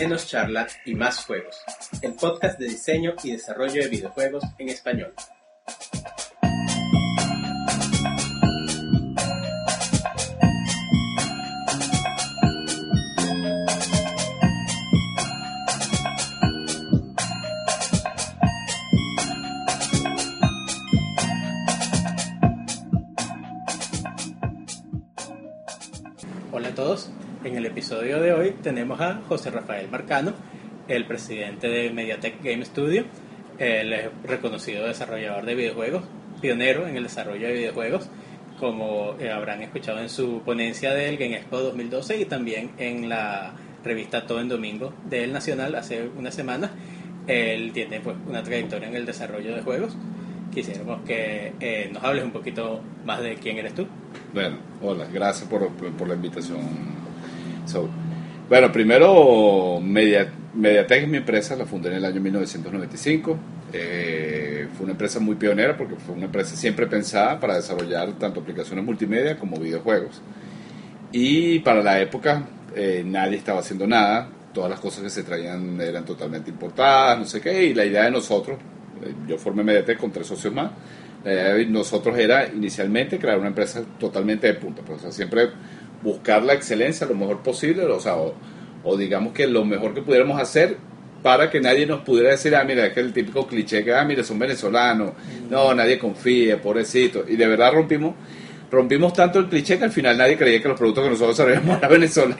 Menos charlas y más juegos, el podcast de diseño y desarrollo de videojuegos en español. Episodio de hoy tenemos a José Rafael Marcano, el presidente de Mediatek Game Studio. Él es reconocido desarrollador de videojuegos, pionero en el desarrollo de videojuegos, como eh, habrán escuchado en su ponencia del Game Expo 2012 y también en la revista Todo en Domingo del Nacional hace una semana. Él tiene pues, una trayectoria en el desarrollo de juegos. Quisiéramos que eh, nos hables un poquito más de quién eres tú. Bueno, hola, gracias por, por la invitación. So, bueno, primero, Media, Mediatek es mi empresa, la fundé en el año 1995. Eh, fue una empresa muy pionera porque fue una empresa siempre pensada para desarrollar tanto aplicaciones multimedia como videojuegos. Y para la época eh, nadie estaba haciendo nada, todas las cosas que se traían eran totalmente importadas, no sé qué, y la idea de nosotros, eh, yo formé Mediatek con tres socios más, la idea de nosotros era inicialmente crear una empresa totalmente de punta, pues, o sea, siempre buscar la excelencia lo mejor posible, o sea, o, o, digamos que lo mejor que pudiéramos hacer para que nadie nos pudiera decir, ah, mira, es que el típico cliché que, ah, mira, son venezolanos, no, nadie confía, pobrecito, y de verdad rompimos rompimos tanto el cliché que al final nadie creía que los productos que nosotros sabíamos eran venezolanos.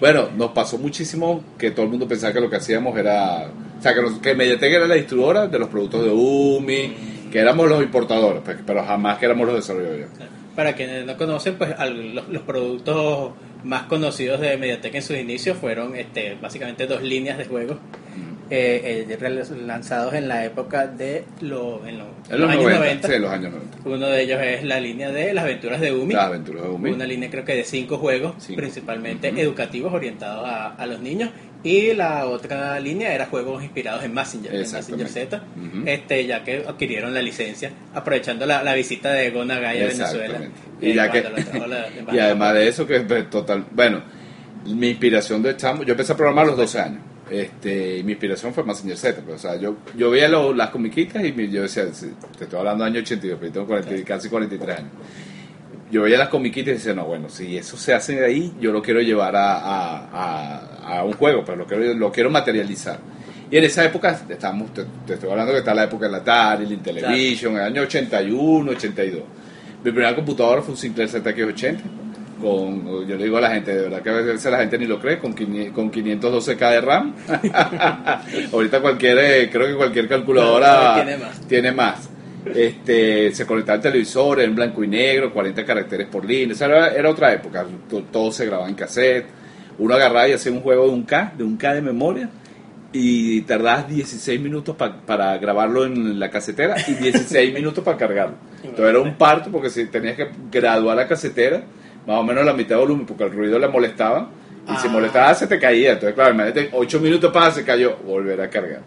Bueno, nos pasó muchísimo que todo el mundo pensaba que lo que hacíamos era, o sea, que, nos, que Mediatek era la distribuidora de los productos de UMI, que éramos los importadores, pues, pero jamás que éramos los desarrolladores. Para quienes no conocen, pues los, los, productos más conocidos de Mediatek en sus inicios fueron este, básicamente dos líneas de juegos eh, eh, lanzados en la época de lo, en, lo, en los, años 90, 90. Sí, los años 90. Uno de ellos es la línea de las aventuras de Umi. Las aventuras de Umi. Una línea creo que de cinco juegos, principalmente uh -huh. educativos orientados a, a, los niños. Y la otra línea era juegos inspirados en Messenger, en Messenger Z, uh -huh. este, ya que adquirieron la licencia, aprovechando la, la visita de Gona Gaya a Venezuela. Y, ya que, y además de eso, que es total. Bueno, mi inspiración de chamo, yo empecé a programar a los 12 años. Este, mi inspiración fue Messenger Z. Pues, o sea, yo, yo veía lo, las comiquitas y yo decía, te estoy hablando del año 82, pero tengo 40, casi 43 años. Yo veía las comiquitas y decía, no, bueno, si eso se hace de ahí, yo lo quiero llevar a, a, a, a un juego, pero lo quiero, lo quiero materializar. Y en esa época, estamos, te, te, estoy hablando que está la época del Atari, el Intellivision, claro. el año 81, 82. Mi primera computadora fue un Sinclair ZX80 con, yo le digo a la gente, de verdad que a veces la gente ni lo cree, con, con 512K de RAM. Ahorita cualquier, eh, creo que cualquier calculadora tiene más. Tiene más. Este, se conectaba el televisor en blanco y negro, 40 caracteres por línea. Esa era, era otra época, todo se grababa en cassette. Uno agarraba y hacía un juego de un K, de un K de memoria, y tardabas 16 minutos pa, para grabarlo en la casetera y 16 minutos para cargarlo. Entonces era un parto porque si tenías que graduar la casetera, más o menos la mitad de volumen porque el ruido le molestaba y ah. si molestaba se te caía entonces claro imagínate 8 minutos para se cayó volver a cargar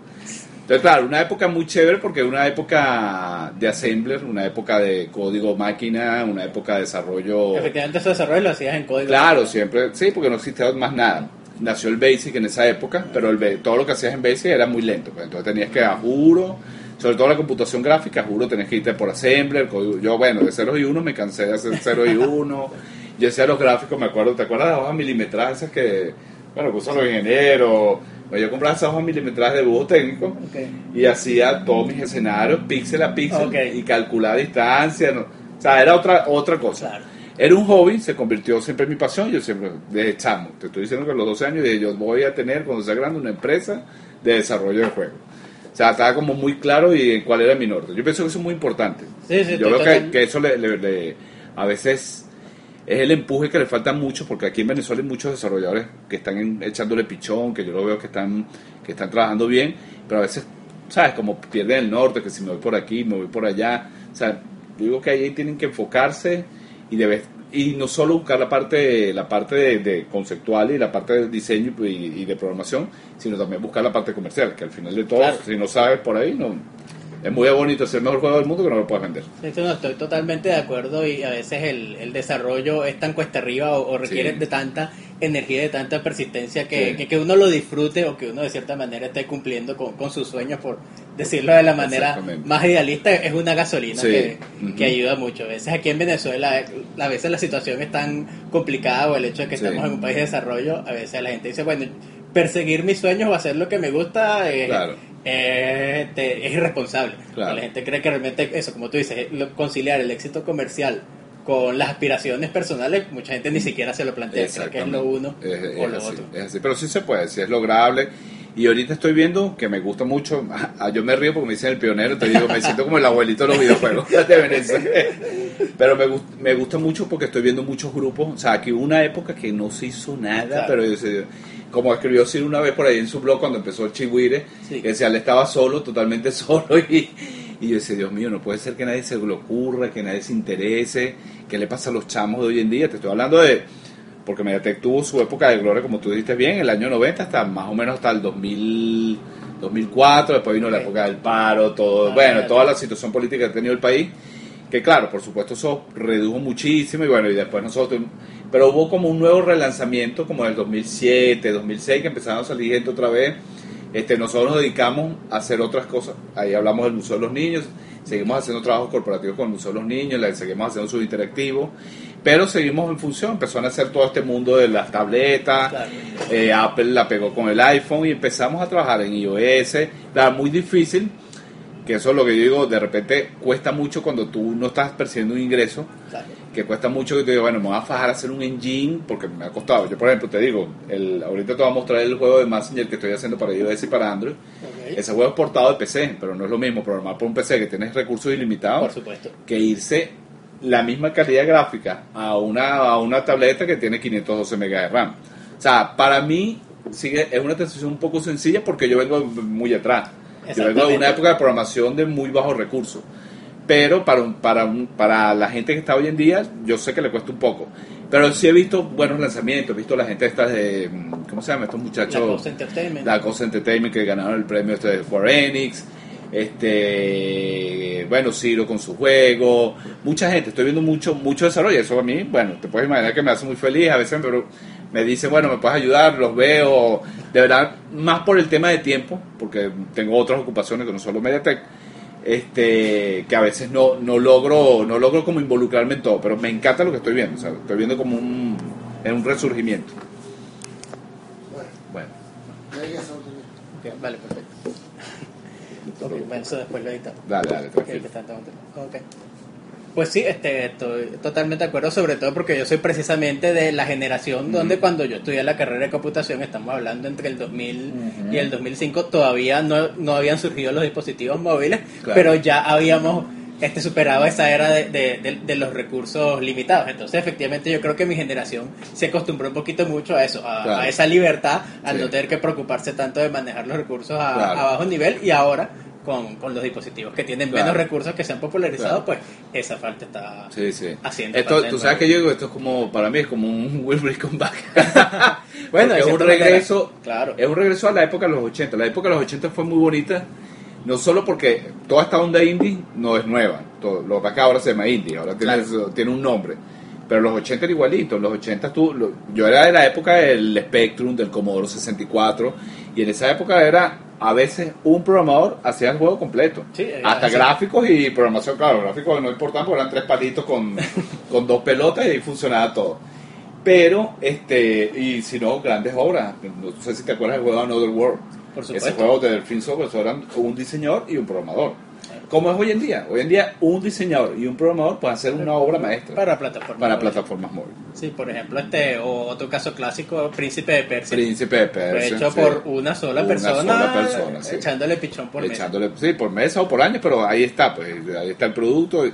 entonces claro una época muy chévere porque una época de assembler una época de código máquina una época de desarrollo. Efectivamente ese desarrollo lo hacías en código. Claro siempre sí porque no existía más nada. Nació el BASIC en esa época pero el, todo lo que hacías en BASIC era muy lento pues, entonces tenías que a juro sobre todo la computación gráfica, juro, tenés que irte por Assembler, yo bueno, de 0 y 1 me cansé de hacer 0 y 1, yo hacía los gráficos, me acuerdo, ¿te acuerdas de hojas milimetradas esas que, bueno, que usan los ingenieros? Yo compraba esas hojas milimetradas de dibujo técnico okay. y hacía todos mis escenarios píxel a píxel okay. y calculaba distancia, ¿no? o sea, era otra, otra cosa. Claro. Era un hobby, se convirtió siempre en mi pasión, yo siempre, desde chamo, te estoy diciendo que a los 12 años dije, yo voy a tener, cuando sea grande, una empresa de desarrollo de juegos. O sea, estaba como muy claro y en cuál era mi norte. Yo pienso que eso es muy importante. Sí, sí, Yo veo que, que, eso le, le, le, a veces es el empuje que le falta mucho, porque aquí en Venezuela hay muchos desarrolladores que están en, echándole pichón, que yo lo veo que están, que están trabajando bien, pero a veces, ¿sabes? Como pierden el norte, que si me voy por aquí, me voy por allá. O sea, digo que ahí tienen que enfocarse y debe, y no solo buscar la parte la parte de, de conceptual y la parte de diseño y, y, de programación sino también buscar la parte comercial que al final de todo claro. si no sabes por ahí no es muy bonito ser el mejor juego del mundo que no lo puedes vender Esto no estoy totalmente de acuerdo y a veces el, el desarrollo es tan cuesta arriba o, o requiere sí. de tanta energía de tanta persistencia que, Sí. que, que uno lo disfrute o que uno de cierta manera esté cumpliendo con, con sus sueños, por decirlo de la manera más idealista, es una gasolina Sí. que, que ayuda mucho. A veces aquí en Venezuela, a veces la situación es tan complicada o el hecho de que estamos en un país de desarrollo, a veces la gente dice, bueno, perseguir mis sueños o hacer lo que me gusta es, Claro. Es, te- es irresponsable. Claro. La gente cree que realmente eso, como tú dices, lo- conciliar el éxito comercial con las aspiraciones personales, mucha gente ni siquiera se lo plantea, cree que es lo uno Es- es o lo así, otro. es así. Pero sí se puede, sí es lograble. Y ahorita estoy viendo que me gusta mucho. ah, Yo me río porque me dicen el pionero, te digo, me siento como el abuelito de los videojuegos de Venezuela. Pero me, gust- me gusta mucho porque estoy viendo muchos grupos. O sea, que hubo una época que no se hizo nada, Claro. pero yo como escribió Sir una vez por ahí en su blog cuando empezó el Chihuire, Sí. que decía, él estaba solo, totalmente solo. Y, y yo decía, Dios mío, no puede ser que nadie se le ocurra, que nadie se interese. ¿Qué le pasa a los chamos de hoy en día? Te estoy hablando de porque Mediatek tuvo su época de gloria, como tú dijiste bien, el año 90 hasta más o menos hasta el 2000, 2004, después vino la época del paro, todo, Ah, bueno, toda la situación política que ha tenido el país, que claro, por supuesto eso redujo muchísimo y bueno, y después nosotros, pero hubo como un nuevo relanzamiento como en el 2007, 2006, que empezaron a salir gente otra vez, este, nosotros nos dedicamos a hacer otras cosas, ahí hablamos del Museo de los Niños, seguimos haciendo trabajos corporativos con el Museo de los Niños, seguimos haciendo sus interactivos, pero seguimos en función, empezó a nacer todo este mundo de las tabletas, Claro. eh, Apple la pegó con el iPhone y empezamos a trabajar en iOS, era muy difícil, que eso es lo que yo digo, de repente cuesta mucho cuando tú no estás percibiendo un ingreso, Claro. Que cuesta mucho que te digo, bueno, me voy a fajar a hacer un engine porque me ha costado. Yo, por ejemplo, te digo, el, ahorita te voy a mostrar el juego de Messenger que estoy haciendo para iOS y para Android. Ese juego es portado de PC, pero no es lo mismo programar por un PC que tienes recursos Por ilimitados supuesto. que irse la misma calidad gráfica a una, a una tableta que tiene 512 megas de RAM. O sea, para mí sigue, es una transición un poco sencilla porque yo vengo muy atrás. Yo vengo de una época de programación de muy bajos recursos. Pero para, un- para, un- para la gente que está hoy en día, yo sé que le cuesta un poco. Pero sí he visto buenos lanzamientos, he visto la gente estas de, mm, ¿cómo se llama? Estos La muchachos, Cosa Entertainment. la Cosa Entertainment que ganaron el premio este de Square Enix, este, bueno, Ciro con su juego, mucha gente, estoy viendo mucho, mucho desarrollo, eso a mí, bueno, te puedes imaginar que me hace muy feliz, a veces me, me dicen, bueno, me puedes ayudar, los veo, de verdad, más por el tema de tiempo, porque tengo otras ocupaciones que no solo Mediatek, este que a veces no, no logro no logro como involucrarme en todo pero me encanta lo que estoy viendo o sea, estoy viendo como un, es un resurgimiento. Bueno. Vale, perfecto. Ok, bueno, eso después lo editamos. dale dale Ok, tranquilo que Pues sí, este, estoy totalmente de acuerdo, sobre todo porque yo soy precisamente de la generación donde cuando yo estudié la carrera de computación, estamos hablando entre el 2000 y el 2005, todavía no, no habían surgido los dispositivos móviles, Claro. pero ya habíamos este, superado esa era de, de- de- de los recursos limitados. Entonces, efectivamente, yo creo que mi generación se acostumbró un poquito mucho a eso, a, Claro. a esa libertad, al Sí. no tener que preocuparse tanto de manejar los recursos a, Claro. a bajo nivel y ahora con, con los dispositivos que tienen Claro. menos recursos que se han popularizado, Claro. pues esa falta está Sí, sí. haciendo. Esto, tú sabes que yo digo, esto es como, para mí es como un Will Bring Back. Bueno, es un manera, regreso, claro. es un regreso a la época de los 80. La época de los 80 fue muy bonita, no solo porque toda esta onda indie no es nueva, todo, lo que ahora se llama indie, ahora tiene, Claro. tiene un nombre. Pero los 80 era igualito, los 80 tú, lo- yo era de la época del Spectrum, del Commodore 64, y en esa época era a veces un programador hacía el juego completo. Sí, era Hasta gráficos y programación, claro, gráficos no importaban porque eran tres palitos con, con dos pelotas y ahí funcionaba todo. Pero, este, y si no, grandes obras. No sé si te acuerdas del juego Another World. Por Ese juego de Delfín Software eso eran un diseñador y un programador. ¿Cómo es hoy en día? Hoy en día un diseñador y un programador pueden hacer una obra maestra Para plataformas. para móviles. plataformas móviles. Sí, por ejemplo, este o otro caso clásico, Príncipe de Persia. Príncipe de Persia. hecho sí. por una sola Una persona, sola persona, sí. echándole pichón por echándole, sí, por mesa o por año, pero ahí está, pues ahí está el producto.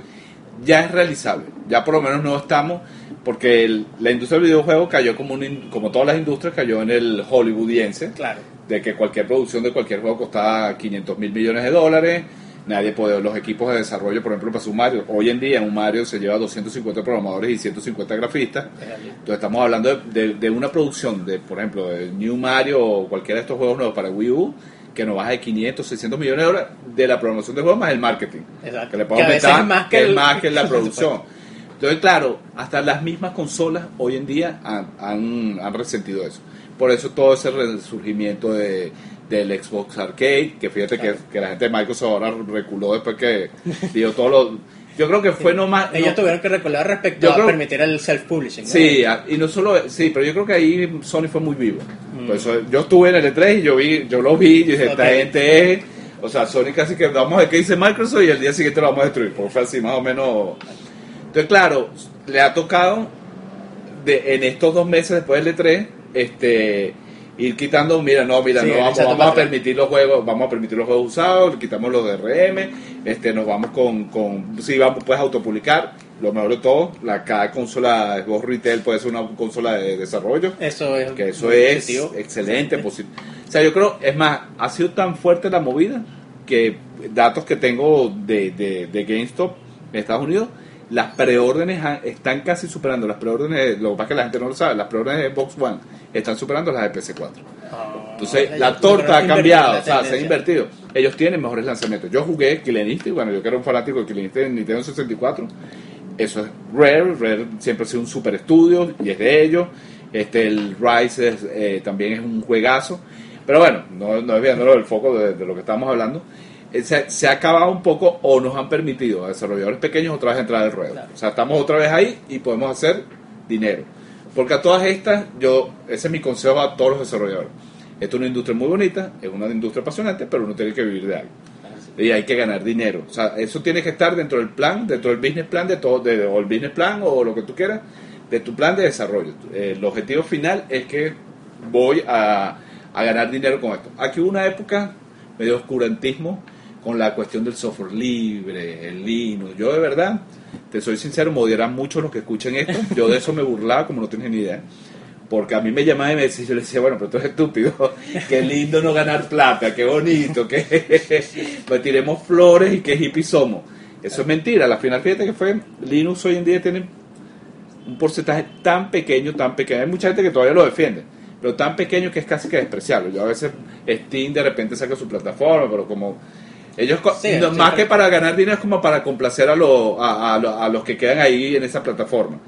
Ya es realizable, ya por lo menos no estamos, porque el- la industria del videojuego cayó como, un como todas las industrias, cayó en el hollywoodiense, Claro. de que cualquier producción de cualquier juego costaba 500 mil millones de dólares. Nadie puede, los equipos de desarrollo, por ejemplo, para su Mario, hoy en día un Mario se lleva 250 programadores y 150 grafistas. Entonces estamos hablando de, de- de una producción de, por ejemplo, de New Mario o cualquiera de estos juegos nuevos para Wii U, que nos baja de 500, 600 millones de dólares de la programación de juegos más el marketing. Exacto. Que le podemos meter más que que es el- más que la producción. Entonces, claro, hasta las mismas consolas hoy en día han, han, han resentido eso. Por eso todo ese resurgimiento de, del Xbox Arcade, que fíjate que, que la gente de Microsoft ahora reculó después que dio todo lo... Yo creo que fue nomás... Ellos no- tuvieron que recular respecto Yo a creo- permitir el self-publishing. ¿no? Sí, y no solo, sí, pero yo creo que ahí Sony fue muy vivo. Mm. Por eso, yo estuve en el E3 y yo vi, yo lo vi y dije, esta Ok. gente es, o sea, Sony casi que vamos a ver qué dice Microsoft y el día siguiente lo vamos a destruir, porque fue así más o menos. Entonces, claro, le ha tocado de, en estos dos meses después del E3, este ir quitando, mira, no, mira, Sí, no vamos, vamos a permitir los juegos, vamos a permitir los juegos usados, quitamos los DRM, este, nos vamos con, con sí, vamos, puedes autopublicar, lo mejor de todo, la, cada consola Xbox Retail puede ser una consola de desarrollo, Eso es. que eso es positivo. excelente, posi- O sea, yo creo, es más, ha sido tan fuerte la movida que datos que tengo de, de, de GameStop en Estados Unidos, las preórdenes están casi superando las preórdenes, lo que pasa es que la gente no lo sabe, las preórdenes de Xbox One están superando las de PS4. Ah, Entonces, la torta ha cambiado, o sea, se ha invertido. Ellos tienen mejores lanzamientos. Yo jugué Killing Instinct, bueno, yo que era un fanático de Instinct en Nintendo 64. Eso es Rare, Rare siempre ha sido un super estudio y es de ellos. Este, el Rise es, eh, también es un juegazo. Pero bueno, no, no desviándolo del foco de, de lo que estamos hablando. Eh, Se, se ha acabado un poco o nos han permitido a desarrolladores pequeños otra vez entrar al ruedo. Claro. O sea, estamos otra vez ahí y podemos hacer dinero. Porque a todas estas, yo, ese es mi consejo a todos los desarrolladores. Esto es una industria muy bonita, es una industria apasionante, pero uno tiene que vivir de algo. Y hay que ganar dinero. O sea, eso tiene que estar dentro del plan, dentro del business plan de todo, de, o el business plan o lo que tú quieras, de tu plan de desarrollo. Eh, el objetivo final es que voy a, a ganar dinero con esto. Aquí hubo una época medio oscurantismo con la cuestión del software libre, el Linux. Yo de verdad, te soy sincero, me odiarán mucho los que escuchen esto. Yo de eso me burlaba como no tienes ni idea. Porque a mí me llamaba y me decía, yo le decía, bueno, pero tú eres estúpido, qué lindo no ganar plata, qué bonito, que pues tiremos flores y qué hippie somos. Eso es mentira, al final fíjate que fue, Linux hoy en día tiene un porcentaje tan pequeño, tan pequeño, hay mucha gente que todavía lo defiende, pero tan pequeño que es casi que despreciable. Yo a veces Steam de repente saca su plataforma, pero como ellos, Sí, no, sí, más que para ganar dinero es como para complacer a, lo- a, a a los que quedan ahí en esa plataforma.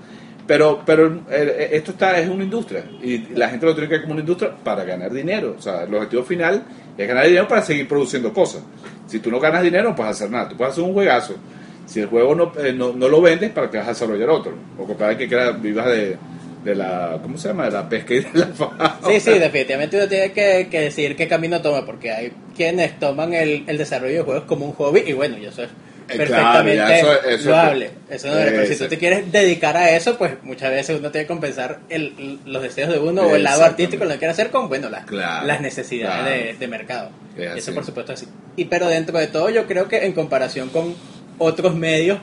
Pero, pero eh, esto está es una industria y la gente lo tiene que ver como una industria para ganar dinero. O sea, el objetivo final es ganar dinero para seguir produciendo cosas. Si tú no ganas dinero, no puedes hacer nada. Tú puedes hacer un juegazo. Si el juego no, eh, no, no lo vendes, ¿para que vas a desarrollar otro? O para que quiera, vivas de, de la, ¿cómo se llama? De la pesca y de la fauna. Sí, sí, definitivamente uno tiene que, que decidir qué camino toma, porque hay quienes toman el, el desarrollo de juegos como un hobby y bueno, y eso es Eh, perfectamente claro, eso- eso- loable. Eso no pero si tú te quieres dedicar a eso, pues muchas veces uno tiene que compensar el, los deseos de uno o el lado artístico, lo que quiere hacer con, bueno, las, Claro, las necesidades claro. de, de mercado. Es. Eso por supuesto es así. Y pero dentro de todo yo creo que en comparación con otros medios,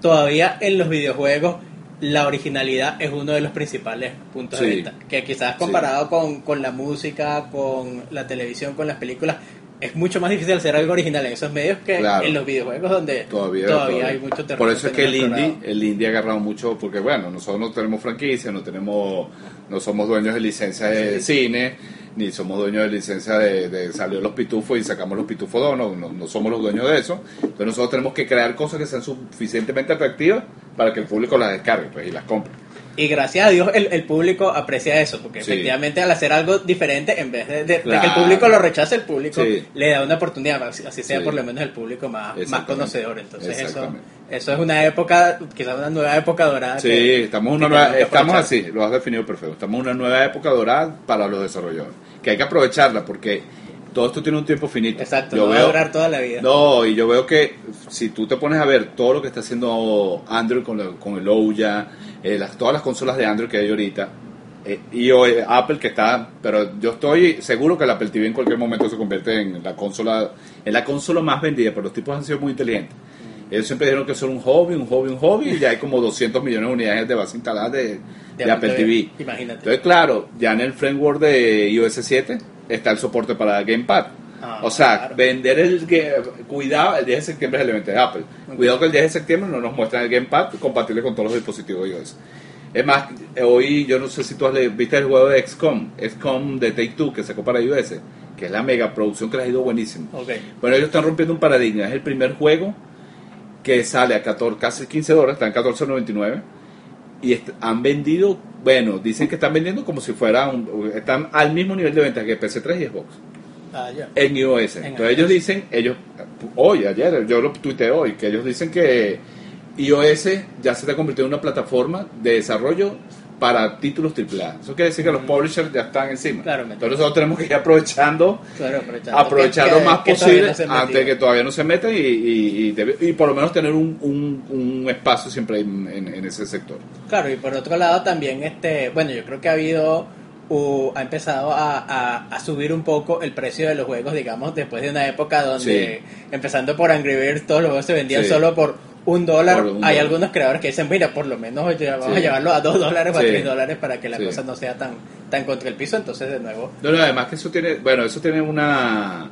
todavía en los videojuegos la originalidad es uno de los principales puntos de venta. Que quizás comparado con, con la música, con la televisión, con las películas, es mucho más difícil hacer algo original en esos medios que Claro. en los videojuegos donde Todavía, hay mucho terreno. Por eso es que el explorado. indie, el indie ha agarrado mucho, porque bueno, nosotros no tenemos franquicia, no tenemos, no somos dueños de licencia de cine, ni somos dueños de licencia de, de salió los pitufos y sacamos los pitufos dos, no, no, no somos los dueños de eso. Entonces nosotros tenemos que crear cosas que sean suficientemente atractivas para que el público las descargue pues, y las compre. Y gracias a Dios el, el público aprecia eso, porque Sí. efectivamente al hacer algo diferente, en vez de, de- de que el público lo rechace, el público Sí. le da una oportunidad, así, sea Sí. por lo menos el público más, más conocedor. Entonces eso, eso es una época, quizás una nueva época dorada. Sí, que- estamos una nueva, estamos aprovechar. así, lo has definido perfecto. Estamos en una nueva época dorada para los desarrolladores, que hay que aprovecharla porque todo esto tiene un tiempo finito. Exacto, Yo no va a durar toda la vida. No, y yo veo que si tú te pones a ver todo lo que está haciendo Android con, la- con el Ouya, eh, las, todas las consolas de Android que hay ahorita, eh, y hoy Apple que está, pero yo estoy seguro que el Apple TV en cualquier momento se convierte en la consola, en la consola más vendida, pero los tipos han sido muy inteligentes. Ellos siempre dijeron que son un hobby, un hobby, un hobby, y ya hay como 200 millones de unidades de base instalada de, de Apple TV. Imagínate. Entonces, claro, ya en el framework de iOS 7 está el soporte para Gamepad. Ah, o sea, claro. vender el cuidado, el 10 de septiembre es el evento de Apple. Cuidado que el 10 de septiembre no nos muestran el Gamepad compatible con todos los dispositivos iOS. Es más, hoy yo no sé si tú has le- viste el juego de XCOM, XCOM de Take Two que sacó para iOS, que es la mega producción que les ha ido buenísimo. Bueno, ellos están rompiendo un paradigma. Es el primer juego que sale a 14, casi 15 dólares, está en 14.99 y han vendido, bueno, dicen que están vendiendo como si fuera un, están al mismo nivel de venta que PC3 y Xbox Ah, ya. en iOS. En Entonces iOS. ellos dicen, ellos, hoy, ayer, yo lo tuiteé hoy, que ellos dicen que iOS ya se está convirtiendo en una plataforma de desarrollo para títulos AAA. Eso quiere decir que los publishers ya están encima. Claramente. Entonces nosotros tenemos que ir aprovechando, Claro, aprovechando aprovechar lo más que posible no antes que todavía no se meta y, y, y debe- y por lo menos tener un, un, un espacio siempre en, en- en ese sector. Claro, y por otro lado también, este, bueno, yo creo que ha habido, u- ha empezado a, a- a subir un poco el precio de los juegos, digamos, después de una época donde, empezando por Angry Birds, todos los juegos se vendían Sí. solo por un dólar. Un Hay dólar. algunos creadores que dicen, mira, por lo menos vamos Sí. a llevarlo a dos dólares o a tres dólares para que la cosa no sea tan, tan contra el piso. Entonces, de nuevo, No, no, además que eso tiene, bueno, eso tiene una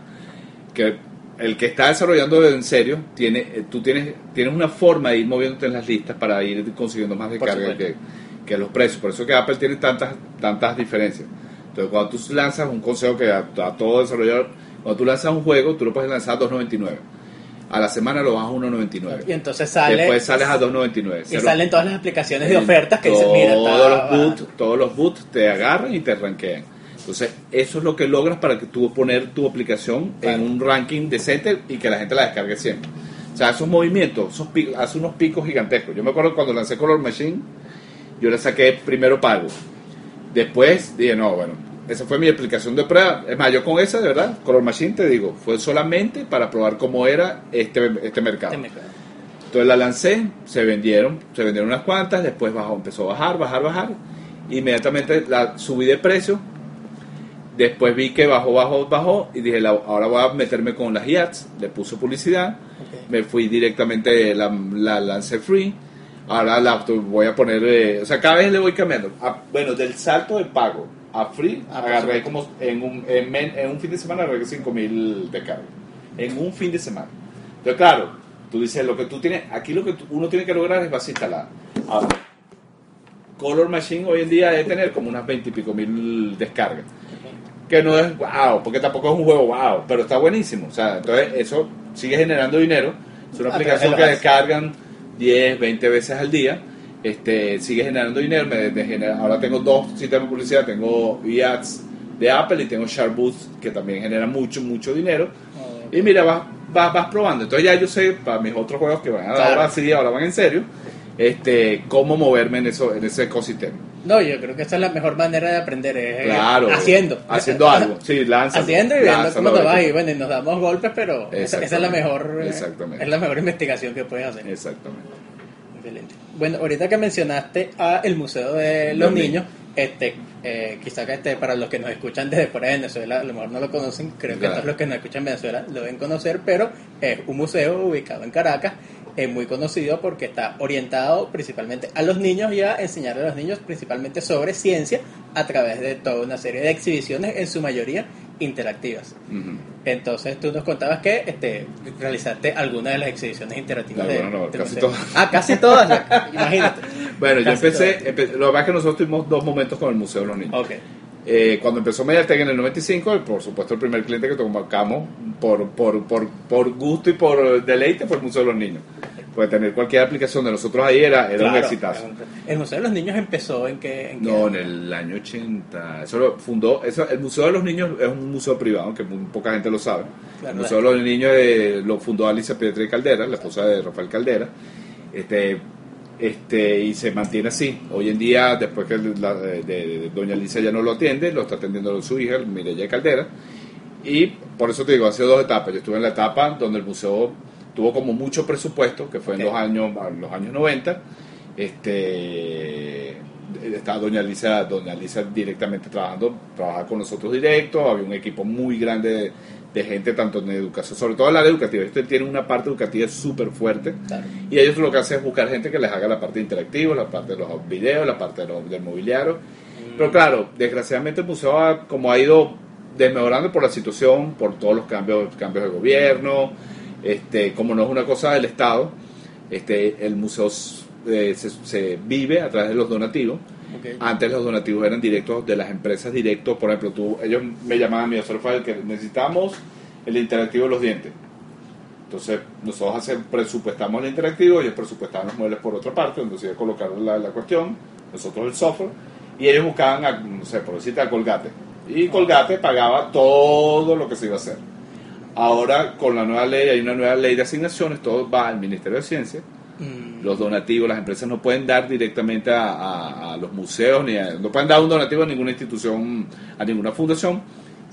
que el que está desarrollando en serio tiene, eh, tú tienes, tienes una forma de ir moviéndote en las listas para ir consiguiendo más descarga que, que los precios. Por eso que Apple tiene tantas, tantas diferencias. Entonces, cuando tú lanzas un consejo que a, a todo desarrollador, cuando tú lanzas un juego, tú lo puedes lanzar a 2.99. A la semana lo bajas a 1.99. y entonces sale. Después sales a 2.99. y salen todas las aplicaciones de ofertas que dicen, mira, todos los barato". boots, todos los boots te agarran y te rankean. Entonces, eso es lo que logras para que tú poner tu aplicación en un ranking decente y que la gente la descargue siempre. O sea, esos movimientos, esos pi- hace unos picos gigantescos. Yo me acuerdo cuando lancé Color Machine, yo le saqué primero pago. Después dije, no, bueno, esa fue mi aplicación de prueba. Es más, yo con esa, de verdad, Color Machine, te digo, fue solamente para probar cómo era este, este mercado. Este. Entonces la lancé, se vendieron, se vendieron unas cuantas, después bajó, empezó a bajar, bajar, bajar. Inmediatamente la subí de precio. Después vi que bajó, bajó, bajó y dije, la- ahora voy a meterme con las IATs, le puse publicidad, me fui directamente, la, la lancé free. Ahora la voy a poner, eh, o sea, cada vez le voy cambiando. Ah, bueno, del salto de pago a free, Ah, agarré como en un, en, en un fin de semana, agarré 5 mil de carga. En un fin de semana. Entonces, claro, tú dices, lo que tú tienes, aquí lo que tú- uno tiene que lograr es base instalada. Ahora, Color Machine hoy en día debe tener como unas 20 y pico mil descargas. Que no es wow, porque tampoco es un juego wow, pero está buenísimo. O sea, entonces eso sigue generando dinero. Es una aplicación que descargan 10, 20 veces al día. Este, sigue generando dinero. Me, me genera- ahora tengo dos sistemas de publicidad. Tengo ads de Apple y tengo Sharboost que también genera mucho, mucho dinero. Y mira, vas, vas, vas probando. Entonces ya yo sé, para mis otros juegos que van a Claro. ahora sí, ahora van en serio, este, cómo moverme en, eso, en ese ecosistema. No, yo creo que esa es la mejor manera de aprender, es Claro. haciendo. Haciendo algo. Sí, lánzalo. Haciendo y viendo lánzalo, cómo te a ver va qué- y bueno, y nos damos golpes, pero esa, esa es la mejor eh, Exactamente. es la mejor investigación que puedes hacer. Exactamente. Excelente. Bueno, ahorita que mencionaste a el Museo de los Niños, este, eh, quizá que este, para los que nos escuchan desde fuera de Venezuela, a lo mejor no lo conocen, creo que Claro. todos los que nos escuchan en Venezuela lo deben conocer, pero es un museo ubicado en Caracas, es muy conocido porque está orientado principalmente a los niños y a enseñarle a los niños principalmente sobre ciencia a través de toda una serie de exhibiciones, en su mayoría interactivas. Entonces tú nos contabas que este, realizaste algunas de las exhibiciones interactivas No, de, bueno, no, del casi todas. Ah, casi todas, ya, imagínate. Bueno, yo empecé, empe- lo que pasa es que nosotros tuvimos dos momentos con el Museo de los Niños. Ok. Eh, cuando empezó Mediatek en el 95, por supuesto el primer cliente que tomamos por, por, por, por gusto y por deleite fue el Museo de los Niños. Pues tener cualquier aplicación de nosotros ahí era, era un Claro, exitazo. El Museo de los Niños empezó en que... En qué No, en el año 80. Eso lo fundó. Eso, el Museo de los Niños es un museo privado, que muy poca gente lo sabe. Claro, el Museo de los Niños eh, lo fundó Alicia Pietri Caldera, la esposa de Rafael Caldera. Este, este, y se mantiene así. Hoy en día, después que la, de, de- Doña Alicia ya no lo atiende, lo está atendiendo su hija, Mireya Caldera. Y por eso te digo, ha sido dos etapas. Yo estuve en la etapa donde el museo tuvo como mucho presupuesto, que fue en los años, los años 90. Este, estaba Doña Alicia, Doña Alicia directamente trabajando, trabajaba con nosotros directo, había un equipo muy grande de, de gente, tanto en educación, sobre todo en la área educativa. Este tiene una parte educativa súper fuerte. Claro. Y ellos lo que hacen es buscar gente que les haga la parte interactiva, la parte de los videos, la parte de los- del mobiliario. Pero claro, desgraciadamente el museo ha, como ha ido desmejorando por la situación, por todos los cambios, cambios de gobierno, este, como no es una cosa del Estado, este, el museo eh, se, se vive a través de los donativos. Antes los donativos eran directos de las empresas directos, por ejemplo, tú, ellos me llamaban a mí, Rafael, que necesitamos el interactivo de los dientes. Entonces, nosotros hacer, presupuestamos el interactivo, ellos presupuestaban los muebles por otra parte, donde se iba a colocar la, la cuestión, nosotros el software, y ellos buscaban, a, no sé, por decirte, a Colgate. Y Colgate pagaba todo lo que se iba a hacer. Ahora, con la nueva ley, hay una nueva ley de asignaciones, todo va al Ministerio de Ciencia. Mm, Los donativos, las empresas no pueden dar directamente a, a- a los museos, ni a- no pueden dar un donativo a ninguna institución, a ninguna fundación,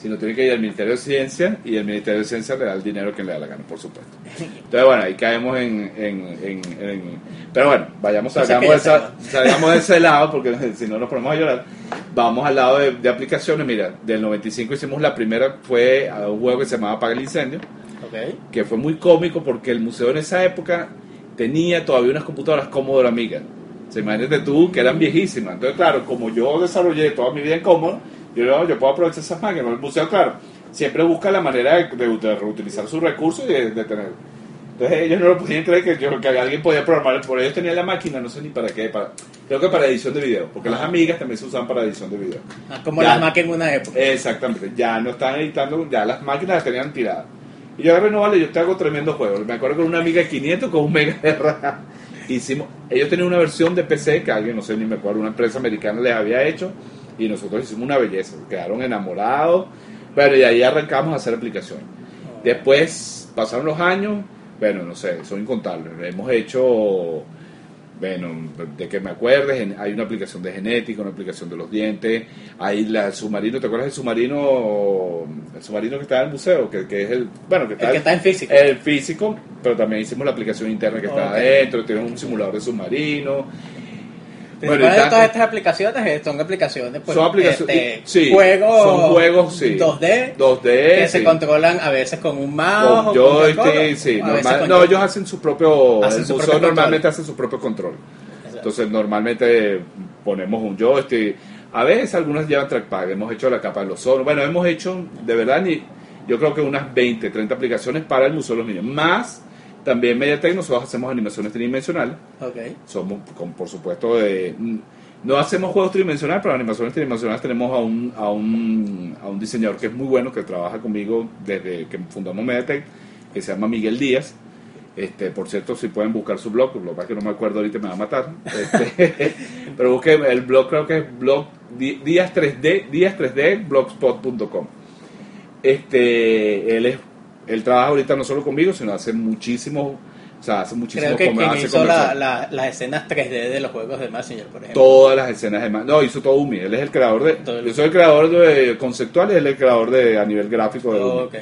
sino tienen que ir al Ministerio de Ciencia y el Ministerio de Ciencia le da el dinero que le da la gana, por supuesto. Entonces, bueno, ahí caemos en... en- en- en- pero bueno, vayamos, salgamos, de esa- salgamos de ese lado, porque si no nos ponemos a llorar. Vamos al lado de, de aplicaciones. Mira, del 95 hicimos la primera, fue a un juego que se llamaba Apaga el Incendio ok. que fue muy cómico porque el museo en esa época tenía todavía unas computadoras Commodore Amiga. Se imagínate tú que eran viejísimas. Entonces, claro, como yo desarrollé toda mi vida en Commodore, yo, digo, yo puedo aprovechar esas máquinas. El museo, claro, siempre busca la manera de, de- de reutilizar sus recursos y de, de tener. Entonces ellos no lo podían creer que, yo, que alguien podía programar, por ellos tenían la máquina, no sé ni para qué, para, creo que para edición de video, porque las amigas también se usaban para edición de video. Ah, como Ya. las Mac en una época. Exactamente, ya no están editando, ya las máquinas las tenían tiradas. Y yo agarré, no vale, yo te hago tremendo juego. Me acuerdo con una amiga de 500 con un mega de RAM. Hicimos, ellos tenían una versión de PC que alguien, no sé ni me acuerdo, una empresa americana les había hecho y nosotros hicimos una belleza, quedaron enamorados. Bueno, y ahí arrancamos a hacer aplicaciones. Después pasaron los años, bueno, no sé, son incontables. Hemos hecho, bueno, de que me acuerdes, hay una aplicación de genética, una aplicación de los dientes, hay la, el submarino, ¿te acuerdas del submarino, el submarino que está en el museo? Que, que es el, bueno, que está, El que está en físico. el físico, pero también hicimos la aplicación interna que está Ok. adentro, tiene un simulador de submarino. Bueno, de todas estas aplicaciones eh, son aplicaciones, pues, son aplicaciones, este, sí, juegos, son juegos, sí. 2D 2D, que se sí. controlan a veces con un mouse, Con o joystick, con control, sí, normal- con no, ellos hacen su propio, Hacen el su museo propio normalmente control. hace su propio control. Exacto. Entonces normalmente ponemos un joystick, a veces algunas llevan trackpad, hemos hecho la capa de los sonos, bueno, hemos hecho de verdad ni, yo creo que unas 20, 30 aplicaciones para el Museo de los Niños, más también Mediatek nosotros hacemos animaciones tridimensionales, somos con, por supuesto de no hacemos juegos tridimensionales pero animaciones tridimensionales tenemos a un, a un a un diseñador que es muy bueno que trabaja conmigo desde que fundamos Mediatek que se llama Miguel Díaz. Este por cierto si pueden buscar su blog lo que es que no me acuerdo ahorita me va a matar. Este, pero busquen el blog creo que es blog días 3D días 3D blogspot.com este él es él trabaja ahorita no solo conmigo sino hace muchísimo o sea hace muchísimo Creo que quien hace hizo la, la- las escenas 3D de los juegos de Messenger, por ejemplo. todas las escenas de ma- no hizo todo Umi él es el creador de Todo el- yo soy el creador de conceptual y él es el creador de a nivel gráfico de Umi Ok.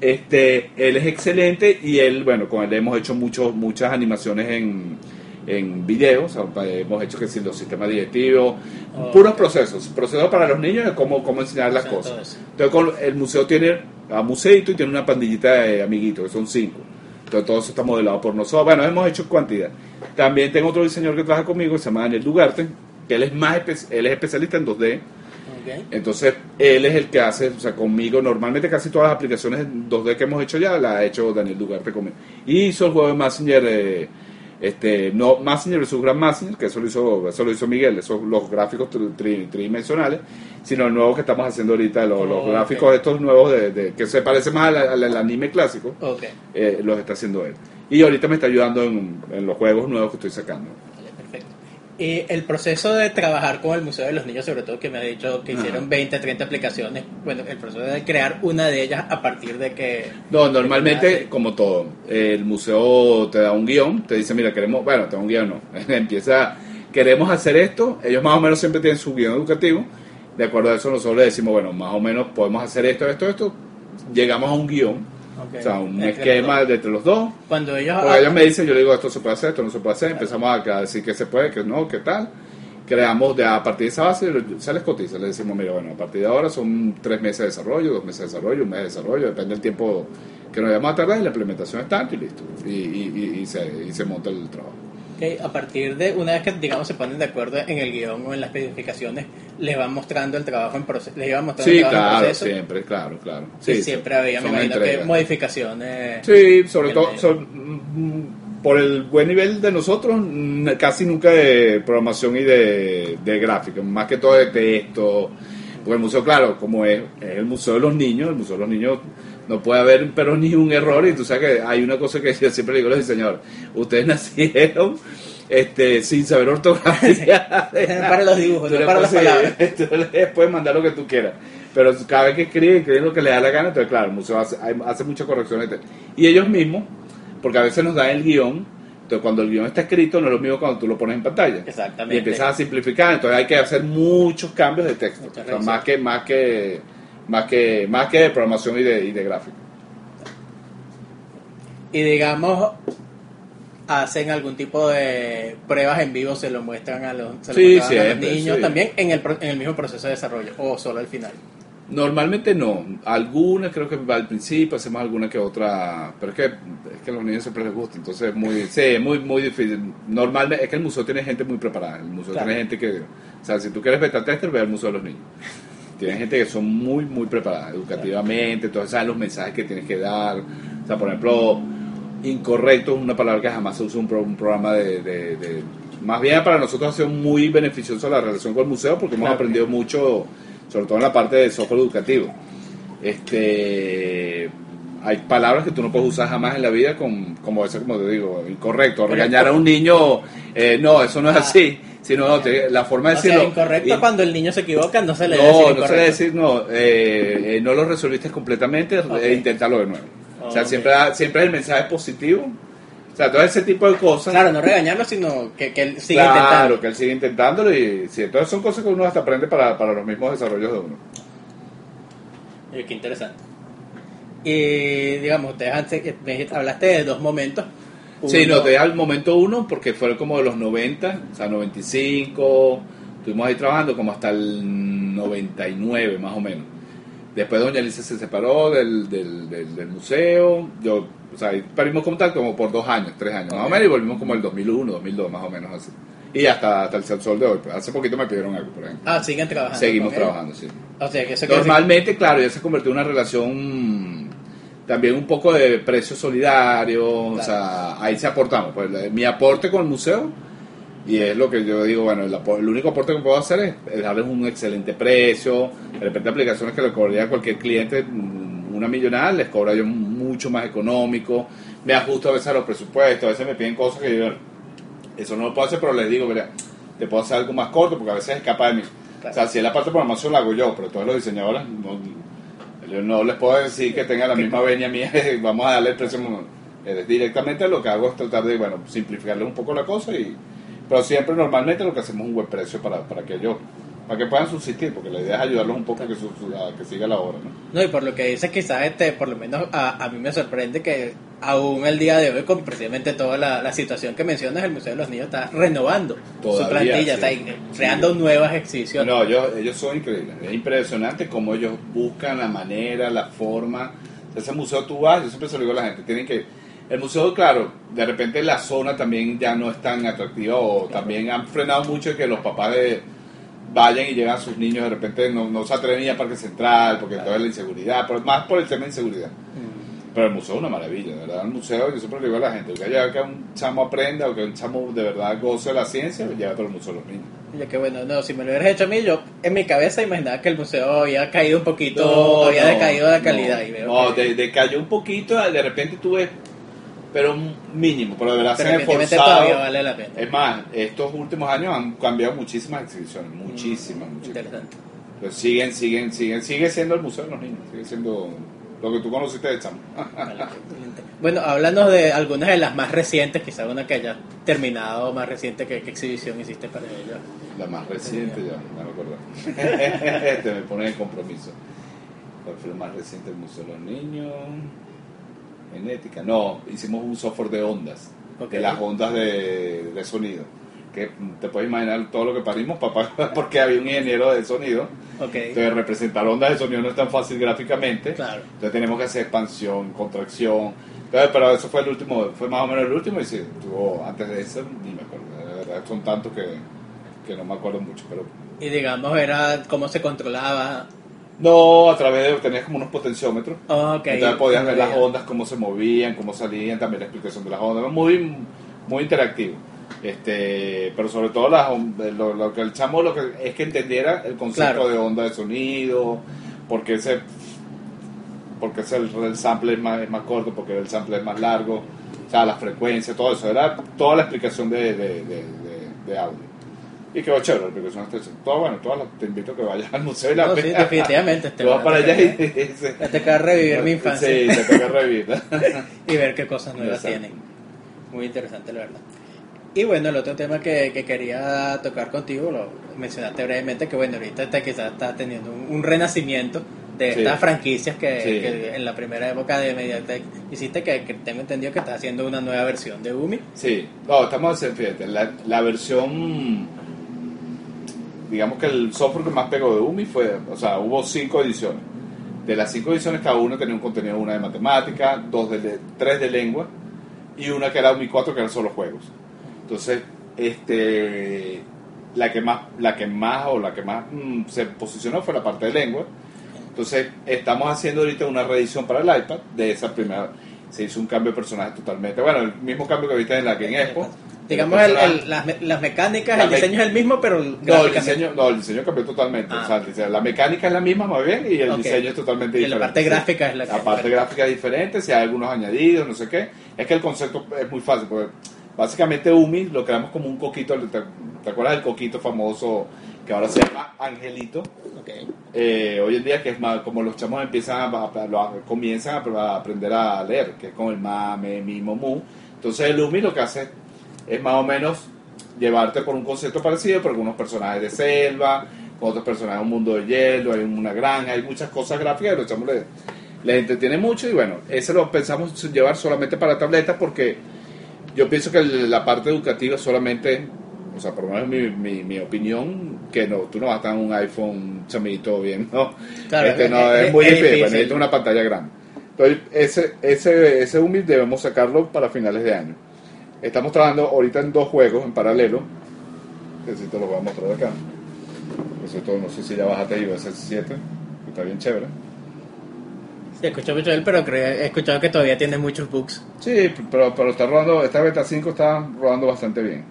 este él es excelente y él bueno con él hemos hecho muchos muchas animaciones en en videos sea, hemos hecho que si los sistemas directivos Oh. puros procesos procesos para los niños de cómo cómo enseñar las O sea, todo cosas entonces el museo tiene a museito y tiene una pandillita de amiguitos que son cinco entonces todo eso está modelado por nosotros bueno hemos hecho cantidad también tengo otro diseñador que trabaja conmigo que se llama Daniel Dugarte que él es más él es especialista en 2D Ok. entonces, él es el que hace, o sea, conmigo, normalmente casi todas las aplicaciones en 2D que hemos hecho ya, las ha hecho Daniel Dugarte conmigo. Y hizo el juego de Messenger, eh, este, no Messenger versus Grand Messenger, que eso lo hizo, eso lo hizo Miguel, esos los gráficos tri- tri- tridimensionales, sino el nuevo que estamos haciendo ahorita, los, Oh, gráficos estos nuevos de, de- que se parece más al, al- al anime clásico, eh, los está haciendo él. Y ahorita me está ayudando en, en los juegos nuevos que estoy sacando. Y el proceso de trabajar con el Museo de los Niños, sobre todo que me ha dicho que Ajá. hicieron 20, 30 aplicaciones, bueno, el proceso de crear una de ellas a partir de que... No, normalmente, como todo, el museo te da un guion, te dice, mira, queremos, bueno, te da un guion, no, empieza, queremos hacer esto, ellos más o menos siempre tienen su guion educativo, de acuerdo a eso nosotros le decimos, bueno, más o menos podemos hacer esto, esto, esto, llegamos a un guion, O sea, un Entre esquema de entre los dos. Cuando ellos... porque ellos me dicen, yo le digo, esto se puede hacer, esto no se puede hacer, empezamos a decir que se puede, que no, que tal, creamos de a partir de esa base, se les cotiza, les decimos, mira, bueno, a partir de ahora son tres meses de desarrollo, dos meses de desarrollo, un mes de desarrollo, depende del tiempo que nos vayamos a tardar y la implementación es tanto y listo, y, y, y- y se, y se monta el trabajo. Ok, a partir de una vez que digamos se ponen de acuerdo en el guion o en las especificaciones, les van mostrando el trabajo en proceso, les iban mostrando Sí, el trabajo en proceso. siempre, claro, claro. Sí, siempre había, me que modificaciones. Sí, sobre todo mm, por el buen nivel de nosotros, casi nunca de programación y de, de gráfica, más que todo de texto. Porque el museo, claro, como es, es el museo de los niños, el museo de los niños No puede haber, pero ni un error. Y tú sabes que hay una cosa que yo siempre digo a los diseñadores: Ustedes nacieron este, sin saber ortografía. para los dibujos, no para las palabras. Tú les puedes mandar lo que tú quieras. Pero cada vez que escriben, escriben lo que les da la gana. Entonces, claro, el museo hace, hace muchas correcciones. Y ellos mismos, porque a veces nos dan el guion. Entonces, cuando el guion está escrito, no es lo mismo cuando tú lo pones en pantalla. Exactamente. Y empiezas a simplificar. Entonces, hay que hacer muchos cambios de texto. O sea, más que, más que, más que, más que de programación y de, y de gráfica. Y digamos, hacen algún tipo de pruebas en vivo, se lo muestran a los, se lo muestran a los siempre, niños sí. también en el, en el mismo proceso de desarrollo o solo al final. Normalmente no, algunas creo que al principio hacemos alguna que otra, pero es que, es que a los niños siempre les gusta, entonces es muy, sí, es muy, muy difícil. Normalmente es que el museo tiene gente muy preparada, el museo Claro. tiene gente que, o sea, si tú quieres beta tester, ve al museo de los niños. Tiene gente que son muy, muy preparada educativamente, entonces saben los mensajes que tienes que dar. O sea, por ejemplo, incorrecto es una palabra que jamás se usa en un, pro- un programa de, de- de- Más bien para nosotros ha sido muy beneficioso la relación con el museo porque hemos Claro. aprendido mucho, sobre todo en la parte de software educativo. Este, hay palabras que tú no puedes usar jamás en la vida con, como ese, como te digo, incorrecto. Regañar a un niño, eh, no, eso no es Ah. así. Sino no, te- la forma de O sea, decirlo. incorrecto y- cuando el niño se equivoca, no se le debe no, decir no se debe decir, no, eh, eh, no lo resolviste completamente, Ok. eh, inténtalo de nuevo. o sea, Ok. siempre, siempre el mensaje positivo. O sea, todo ese tipo de cosas. Claro, no regañarlo, sino que, que él siga claro, intentando. que él sigue intentándolo y sí, entonces son cosas que uno hasta aprende para, para los mismos desarrollos de uno. Qué interesante. Y digamos, ustedes antes, me hablaste de dos momentos. Sí, nos deja el momento uno porque fue como de los 90, o sea, 95, estuvimos ahí trabajando como hasta el 99 más o menos. Después doña Alicia se separó del, del, del, del museo, yo, o sea, perdimos contacto como por dos años, tres años más o menos y volvimos como el 2001, 2002 más o menos así. Y hasta, hasta el sol de hoy, pues, hace poquito me pidieron algo, por ejemplo. Ah, siguen trabajando. Seguimos trabajando, sí. O sea, que Normalmente, claro, ya se convirtió en una relación también un poco de precio solidario, o Claro. sea, ahí se aportamos. Pues mi aporte con el museo, y es lo que yo digo, bueno, el, único aporte que puedo hacer es, es darles un excelente precio, de repente aplicaciones que le cobraría a cualquier cliente mm, una millonada, les cobra yo mucho más económico, me ajusto a veces a los presupuestos, a veces me piden cosas que yo, eso no lo puedo hacer, pero les digo, mira, te puedo hacer algo más corto porque a veces escapa de mí. Claro. O sea, si es la parte de programación la hago yo, pero todos los diseñadores no, yo no les puedo decir que tengan la misma venia mía, vamos a darle el precio eh, directamente lo que hago es tratar de, bueno, simplificarle un poco la cosa y pero siempre normalmente lo que hacemos es un buen precio para, para que ellos para que puedan subsistir, porque la idea es ayudarlos un poco a que, su- su- a que siga la obra, ¿no? No, y por lo que dices, quizás este, por lo menos a, a mí me sorprende que aún el día de hoy, con precisamente toda la, la situación que mencionas, el Museo de los Niños está renovando su Todavía, plantilla, sí. está creando nuevas exhibiciones. No, ellos, ellos son increíbles. Es impresionante cómo ellos buscan la manera, la forma. Ese museo tú vas, yo siempre se lo digo a la gente, tienen que... El museo, claro, de repente la zona también ya no es tan atractiva o también han frenado mucho que los papás de, vayan y llegan a sus niños, de repente no, no se atreven a ir a Parque Central porque toda la inseguridad, pero más por el tema de inseguridad. Mm. Pero el museo es una maravilla, de verdad. El museo, yo siempre le digo a la gente, que haya que un chamo aprenda o que un chamo de verdad goce de la ciencia, llévate al museo a los niños. Oye, que bueno, no, si me lo hubieras hecho a mí, yo en mi cabeza imaginaba que el museo había caído un poquito, No, había no, decaído de no. calidad. y veo No, que- de- decayó un poquito, de repente tuve, pero mínimo, pero de verdad pero se han esforzado. todavía vale la pena. Es más, estos últimos años han cambiado muchísimas exhibiciones, muchísimas, muchísimas. Interesante. Pero siguen, siguen, siguen, sigue siendo el Museo de los Niños, sigue siendo lo que tú conociste de chamo. Bueno, háblanos de algunas de las más recientes, quizá una que haya terminado más reciente, ¿qué, qué exhibición hiciste para ellos? La más reciente, ya, no me acuerdo. este me pone en compromiso. ¿Cuál fue la más reciente del Museo de los Niños? Genética. No, hicimos un software de ondas. Ok. De las ondas de, de sonido. Que te puedes imaginar todo lo que parimos, papá, porque había un ingeniero de sonido. Ok, Entonces, representar ondas de sonido no es tan fácil gráficamente. claro. Entonces, tenemos que hacer expansión, contracción. Entonces, pero eso fue el último, fue más o menos el último. Y sí, tuvo, antes de eso, ni me acuerdo. Verdad, son tantos que, que no me acuerdo mucho. Pero Y digamos, era cómo se controlaba. No, a través de tenías como unos potenciómetros. Oh, ok. Entonces podías ver las ondas, cómo se movían, cómo salían, también la explicación de las ondas. Muy, muy interactivo. Este, pero sobre todo las lo, lo que el chamo lo que es que entendiera el concepto Claro. de onda de sonido, porque ese porque es el, sample es más, es más corto, porque el sample es más largo, o sea, la frecuencia, todo eso. Era toda la explicación de, de, de, de- de audio. Y quedó chévere la explicación. hasta eso. Todo, bueno, todas las- te invito a que vayas al museo y la No, sí, definitivamente. Este vas para allá y... Te de revivir mi infancia Sí, te toca revivir. y ver qué cosas nuevas tienen. Muy interesante, la verdad. Y bueno, el otro tema que, que quería tocar contigo, lo mencionaste brevemente, que bueno, ahorita está, quizás está teniendo un, un renacimiento de Sí. estas franquicias que, Sí. que en la primera época de Mediatek hiciste, que, que tengo entendido que estás haciendo una nueva versión de Umi. Sí, no, estamos haciendo, fíjate, la, la versión, digamos que el software que más pegó de UMI fue, o sea, hubo cinco ediciones. De las cinco ediciones, cada una tenía un contenido, una de matemática, dos de, tres de lengua y una que era UMI 4 que eran solo juegos. Entonces, este, la que más, la que más o la que más mm, se posicionó fue la parte de lengua. Entonces, estamos haciendo ahorita una reedición para el iPad de esa primera. Se hizo un cambio de personaje totalmente. Bueno, el mismo cambio que viste en la Game Expo. Digamos, El el- las, me- las mecánicas, La el me- diseño es el mismo, pero no, el diseño, no, el diseño cambió totalmente. Ah. O sea, diseño- la mecánica es la misma, más bien, y el Ok. diseño es totalmente Y la diferente. parte sí. gráfica es la La parte gráfica es diferente, si hay algunos añadidos, no sé qué. Es que el concepto es muy fácil, porque básicamente Umi lo creamos como un coquito. ¿Te, te acuerdas del coquito famoso que ahora se llama Angelito? Ok. eh, hoy en día que es más como los chamos empiezan a, a- comienzan a, aprender a leer que es con el mame mimo mu entonces el Umi lo que hace es más o menos llevarte por un concepto parecido por algunos personajes de selva con otros personajes un mundo de hielo hay una granja hay muchas cosas gráficas que los chamos les, les entretiene mucho y bueno ese lo pensamos llevar solamente para tabletas porque yo pienso que la parte educativa solamente, o sea, por lo menos mi, mi, mi opinión, que no, tú no vas a estar en un iPhone chamito bien, ¿no? Claro, Este, es- no, es- es, muy es difícil, difícil. necesita una pantalla grande. Entonces, ese, ese, ese UMI debemos sacarlo para finales de año. Estamos trabajando ahorita en dos juegos en paralelo, si te los voy a mostrar acá. Por cierto, no sé si ya bajaste iOS 7, que está bien chévere. Sí, escuché mucho de él, pero creo- he escuchado que todavía tiene muchos bugs. Sí, pero, pero está rodando, esta beta 5 está rodando bastante bien.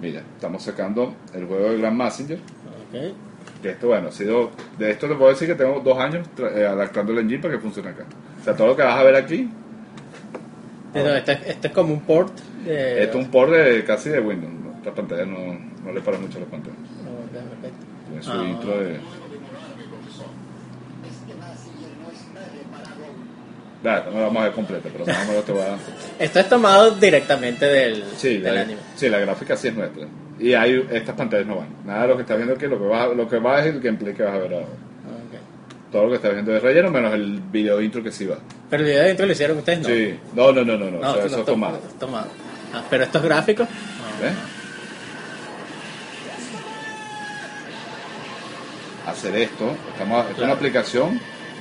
Mira, estamos sacando el juego de Grand Messenger. Ok. Que esto, bueno, ha sido. De esto te puedo decir que tengo dos años eh, adaptando el engine para que funcione acá. O sea, todo lo que vas a ver aquí, Entonces, Este, este es como un port de... esto es un port de, casi de Windows. ¿no? Esta pantalla no, no le para mucho a la pantalla. Ok, perfecto. Tiene su Ah. intro de. Esta no la vamos a ver completa, pero más o menos te va a. Esto es tomado directamente del, Sí, del la, anime. sí, la gráfica sí es nuestra. Y hay, estas pantallas no van. Nada de lo que estás viendo aquí, lo que va, lo que va es el gameplay que vas a ver ahora. Todo lo que estás viendo es relleno, menos el video intro que sí va. Pero el video de intro lo hicieron ustedes, ¿no? Sí. No, no, no, no, no. No, o sea, esto eso no es tomado. esto es tomado. Ah, pero estos gráficos... ¿Ves? Hacer esto, estamos, esta es una aplicación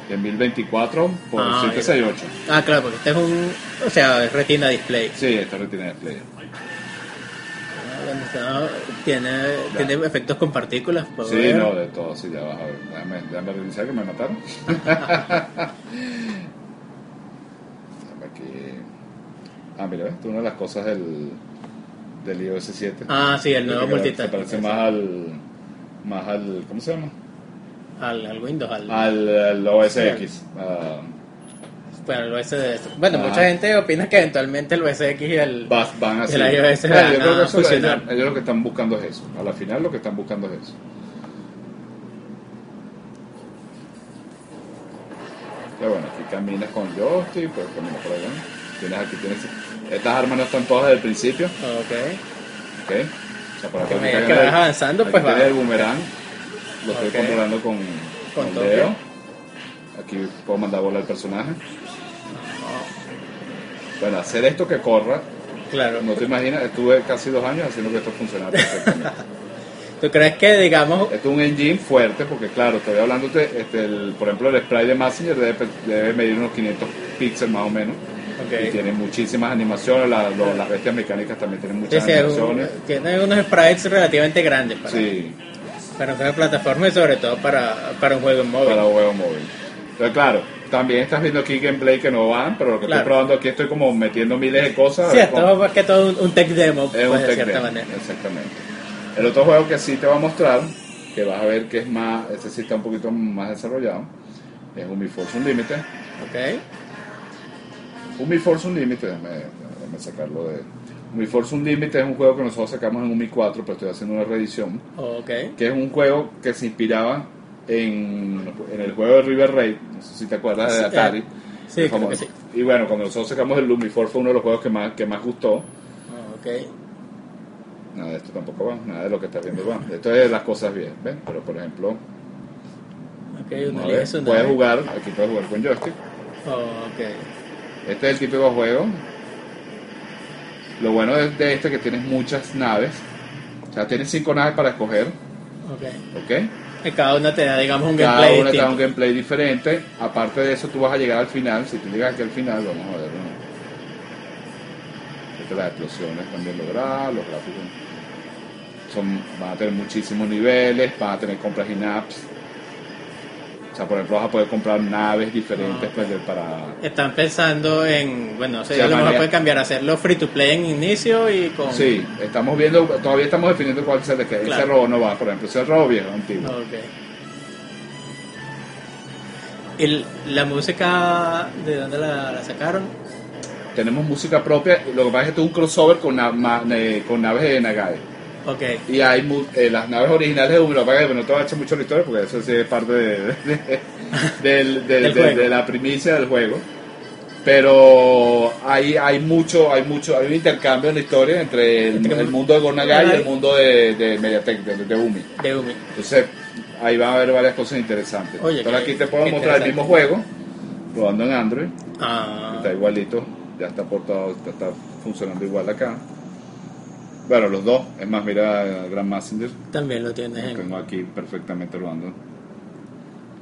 de 1024 por Ah, 768. Ah, claro, porque este es un... O sea, es retina display. Sí, esta retina display. Tiene, tiene efectos con partículas. Sí, ver. no, de todo, sí, ya vas a ver. Déjame, déjame reiniciar que me mataron. Ah, mira. Esto es una de las cosas del, del iOS 7. Ah, sí, el nuevo multitouch. Se parece más al, más al. ¿Cómo se llama? Al, al Windows, al... Al, al OS X. ah, Bueno, el OS de esto. Bueno, mucha gente opina que eventualmente el OS X y el... vas- van así. El iOS van yo creo que a eso, fusionar. ellos, ellos lo que están buscando es eso. A la final lo que están buscando es eso. Pero bueno, aquí caminas con joystick, pues caminas por allá. Tienes aquí, tienes... Estas armas no están todas desde el principio, Ok. ¿ok? O sea, para Que a que vas avanzando, aquí pues va. el boomerang, lo estoy controlando con, Con con dedo. Aquí puedo mandar volar el personaje. Bueno, hacer esto que corra, Claro. no te imaginas, estuve casi dos años haciendo que esto funcionara perfectamente. ¿Tú crees que, digamos, Esto es un engine fuerte porque, claro, estoy hablando, este, el, por ejemplo, el spray de Messenger debe, debe medir unos 500 píxeles más o menos. Y tiene muchísimas animaciones, la- lo- las bestias mecánicas también tienen muchas sí, es un- animaciones. tiene unos sprites relativamente grandes para, Sí, para una plataforma y sobre todo para, para un juego móvil? para juego móvil. Entonces, claro, también estás viendo aquí gameplay que no van, pero lo que Claro. estoy probando aquí estoy como metiendo miles de cosas. Sí, esto es más que todo un, un tech demo, Es pues, un de tech cierta demo, manera. Exactamente. El otro juego que sí te va a mostrar, que vas a ver que es más, ese sí está un poquito más desarrollado, es Uniforce Unlimited. Ok. Uniforce Unlimited, déjame, déjame sacarlo de... Uniforce Unlimited es un juego que nosotros sacamos en Umi 4, pero estoy haciendo una reedición. Ok. Que es un juego que se inspiraba en, en el juego de River Raid, no sé si te acuerdas de Sí, Atari. eh, sí, creo que sí. Y bueno, cuando nosotros sacamos el Lumiforce fue uno de los juegos que más, que más gustó. Ah, Ok. Nada de esto tampoco va, nada de lo que estás viendo va. Esto es de las cosas bien, ¿ven? Pero por ejemplo, Ok, vamos una ver, una puedes vez. jugar, aquí puedes jugar con joystick. Ok. Este es el típico juego. Lo bueno de, de este es que tienes muchas naves. O sea, tienes cinco naves para escoger, Ok. ¿ok? Cada una te da, digamos, un Cada gameplay una te da un distinto. gameplay diferente. Aparte de eso, tú vas a llegar al final. Si tú llegas aquí al final, vamos a ver. ¿no? Las explosiones también logradas, los gráficos son, van a tener muchísimos niveles, van a tener compras in-apps. Sea, por ejemplo, vas a poder comprar naves diferentes pues, para... Están pensando en, bueno, o sea, a lo mejor puede cambiar, hacerlo free to play en inicio y con... Sí, estamos viendo, todavía estamos definiendo cuál es el que ese Claro. robo no va, por ejemplo, ese robo viejo, antiguo. Ok. ¿Y la música de dónde la, la sacaron? Tenemos música propia, lo que pasa es que esto es un crossover con, na- ma- ne- con naves de Nagae. Ok. Y hay eh, las naves originales de Umiro Paga, no te voy a echar mucho la historia porque eso sí es parte de, de- del- del- Del de- juego. de la primicia del juego. Pero hay, hay mucho, hay mucho, hay un intercambio en la historia entre el, mundo de Gonagai y el mundo de, de Mediatek, de, Umi. De Umi. Entonces, ahí van a haber varias cosas interesantes. Oye, Entonces aquí te puedo mostrar el mismo juego, probando en Android. Ah, Está igualito, ya está portado, está, está funcionando igual acá. Bueno, los dos, es más, mira Grand Messenger, también lo tienes lo en... tengo aquí perfectamente probando.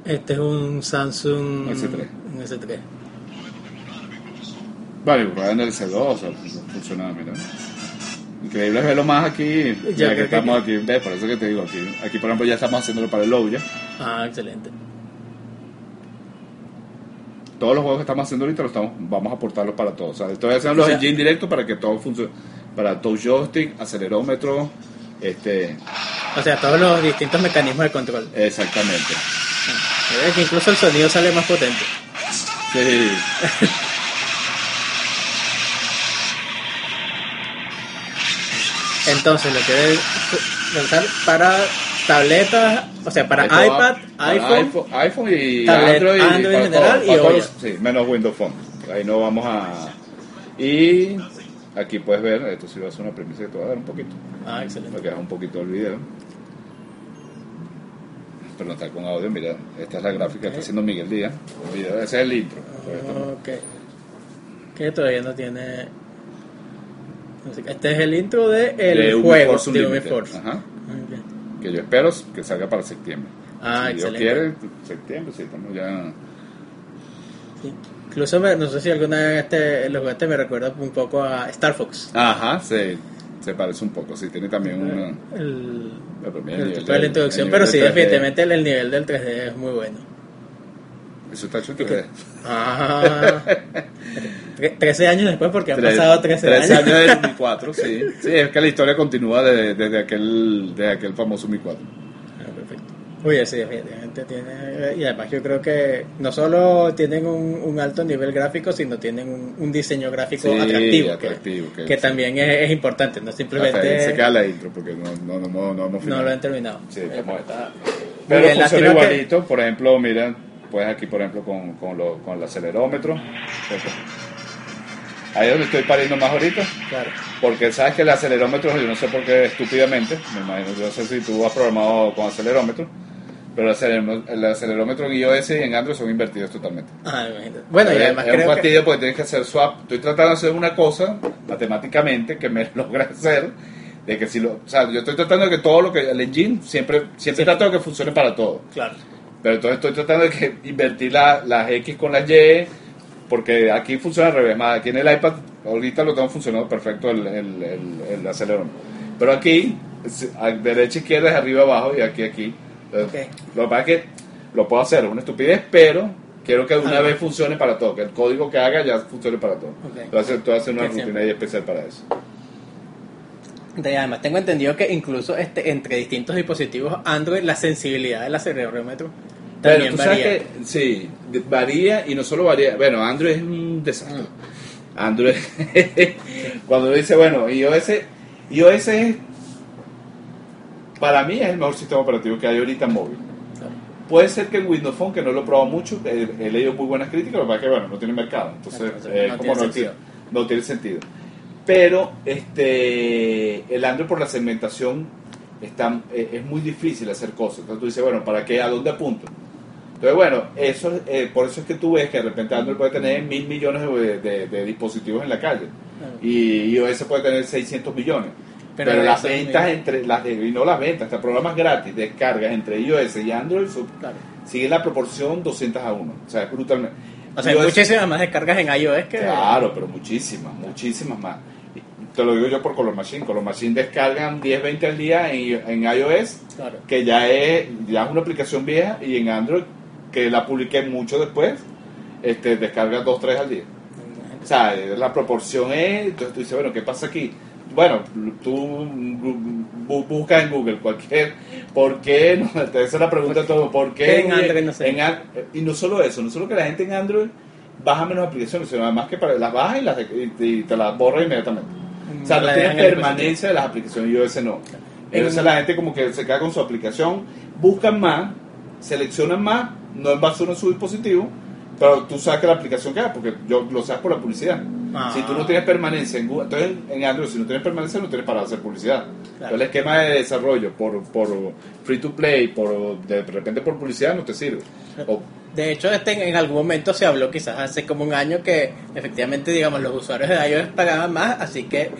Este es un Samsung S3. Un S3. Vale, probando en el C2, o sea, funciona, mira. Increíble es verlo más aquí, Ya ya que- que estamos aquí, ves, por eso que te digo, aquí, aquí por ejemplo ya estamos haciéndolo para el low ya. Ah, excelente. Todos los juegos que estamos haciendo ahorita los estamos, vamos a aportarlos para todos. O sea, estoy haciendo los O sea- engine directo para que todo funcione. Para todo joystick, acelerómetro, este, O sea, todos los distintos mecanismos de control. exactamente. Mira que incluso el sonido sale más potente. Sí. Entonces, lo que debe para tabletas, o sea, para iPad, iPhone, iPhone, iPhone y tablet, Android, Android para en general todo, y todos sí, menos Windows Phone. Ahí no vamos a. Y aquí puedes ver, esto sí va a ser una premisa que te voy a dar un poquito. Ah, excelente. Para que hagas un poquito el video. Pero no está con audio, mira, esta es la gráfica que está haciendo Miguel Díaz. Ese es el intro. Ok. Que todavía no tiene. Este es el intro de el De juego de. Uniforce. Ajá. Que yo espero que salga para septiembre. Ah, si Dios excelente. quiere, septiembre, sí, estamos ya. Sí. Incluso me- no sé si alguna vez este, el juguete me recuerda un poco a Star Fox. Ajá, se, se parece un poco, sí, tiene también una... El, mira, el nivel tipo de la introducción, el pero sí, del 3D. definitivamente el, el nivel del 3D es muy bueno. Eso está hecho en 3D. Ah, Tre- 13 años después, porque han Tres- pasado 13, 13 años. años del 2004, sí. Sí, es que la historia continúa desde, desde aquel, desde aquel famoso Mi 4. Ah, perfecto. Oye, sí, definitivamente tiene. Y además, yo creo que no solo tienen un, un alto nivel gráfico, sino tienen un, un diseño gráfico Sí, atractivo. atractivo, Que, que- que sí. también es, es importante, no Hasta ahí se simplemente. queda la intro porque no, no, no, no, no hemos No lo han terminado. Sí, Eh, estamos- está- Pero bien, funciona que- igualito, por ejemplo, mira, pues aquí por ejemplo con, con, lo- con el acelerómetro. Ahí es donde estoy pariendo más ahorita. Claro. Porque sabes que el acelerómetro, yo no sé por qué estúpidamente, me imagino, yo no sé si tú has programado con acelerómetro, pero el acelerómetro, el acelerómetro en iOS y en Android son invertidos totalmente. Ah, imagínate. Bueno, y es, además es un que. fastidio porque tienes que hacer swap. Estoy tratando de hacer una cosa matemáticamente que me logra hacer. De que si lo, o sea, yo estoy tratando de que todo lo que el engine siempre siempre trato de que funcione para todo. Claro. Pero entonces estoy tratando de que invertir la- las X con las Y, porque aquí funciona al revés. Más aquí en el iPad, ahorita lo tengo funcionando perfecto el, el, el, el acelerómetro. Pero aquí, derecha, izquierda, es arriba, abajo y aquí, aquí. Entonces, Ok. Lo que pasa es que lo puedo hacer, es una estupidez, pero quiero que de una Ah. vez funcione para todo, que el código que haga ya funcione para todo. Ok. Entonces, estoy haciendo una rutina siempre. ahí especial para eso. Además tengo entendido que incluso este, entre distintos dispositivos Android la sensibilidad del acelerómetro también tú sabes varía. que, sí, varía y no solo varía. Bueno, Android es un desastre. Mm. Android, cuando dice, bueno, iOS, iOS es, para mí es el mejor sistema operativo que hay ahorita en móvil. Puede ser que en Windows Phone, que no lo he probado mucho, he, he leído muy buenas críticas, lo que pasa es que, bueno, no tiene mercado. Entonces, Entonces, eh, no como tiene no, sentido. tiene, no tiene sentido. Pero este el Android por la segmentación está, eh, es muy difícil hacer cosas. Entonces tú dices, bueno, ¿para qué? ¿A dónde apunto? Entonces, bueno, eso, eh, por eso es que tú ves que de repente Android puede tener mil millones de, de- de dispositivos en la calle Claro. y iOS puede tener 600 millones. Pero Pero, las ventas entre las de- y no las ventas, hasta programas gratis, descargas entre iOS y Android son- Claro. siguen la proporción 200 a 1. O sea, es brutalmente. O sea, hay muchísimas más descargas en iOS que... Claro, pero muchísimas, muchísimas más. Te lo digo yo por Color Machine. Color Machine descargan 10, 20 al día en, en iOS, Claro. que ya es, ya es una aplicación vieja, y en Android, que la publiqué mucho después, este, descarga 2, 3 al día. O sea, la proporción es, entonces tú dices, bueno, ¿qué pasa aquí? Bueno, tú bu- buscas en Google cualquier, ¿por qué? No, esa es la pregunta de todo, ¿por qué? En Android no sé. en y no solo eso, no solo que la gente en Android baja menos aplicaciones, sino además que para, las baja y, las, y, y te las borra inmediatamente. O sea, no dejan en el permanencia de las aplicaciones iOS no. En- Entonces la gente como que se queda con su aplicación, buscan más, seleccionan más, no en base a su dispositivo, pero tú sabes que la aplicación queda, porque yo lo sabes por la publicidad. Ah. Si tú no tienes permanencia en Google, entonces en, Android, si no tienes permanencia, no tienes para hacer publicidad. Entonces el esquema de desarrollo por, por free to play, por de repente por publicidad, no te sirve. O- De hecho, este en algún momento se habló, quizás hace como un año, que efectivamente, digamos, los usuarios de iOS pagaban más, así que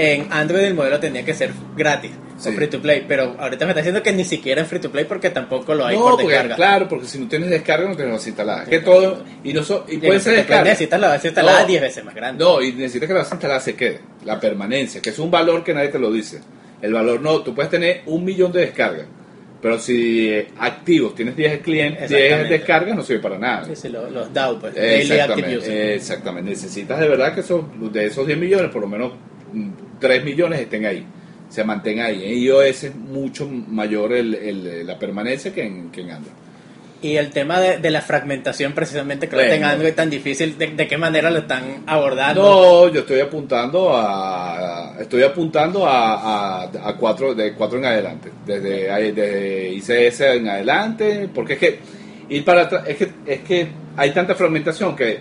en Android el modelo tenía que ser gratis Sí. o free to play. Pero ahorita me está diciendo que ni siquiera en free to play porque tampoco lo hay no, por porque, descarga. claro, porque si no tienes descarga no tienes vas a instalar. Es que todo, y, no so- y Y puede ser descarga. necesitas la base instalada No. 10 veces más grande. No, y necesitas que la base instalada se quede. La permanencia, que es un valor que nadie te lo dice. El valor no, tú puedes tener un millón de descargas. Pero si activos tienes 10 clientes, 10 Exactamente. descargas, no sirve para nada. Sí, sí, los, los DAO, pues, Daily Active Exactamente, User. exactamente. Necesitas de verdad que esos, de esos 10 millones, por lo menos mm, 3 millones estén ahí. Se mantenga ahí. En iOS es mucho mayor el, el- la permanencia que en, que en Android. Y el tema de, de la fragmentación, precisamente, que Bueno. en Android tan difícil, de, de qué manera lo están abordando? No, yo estoy apuntando a estoy apuntando a, a, a cuatro de cuatro en adelante, desde, desde ICS en adelante, porque es que ir para atrás es que es que hay tanta fragmentación que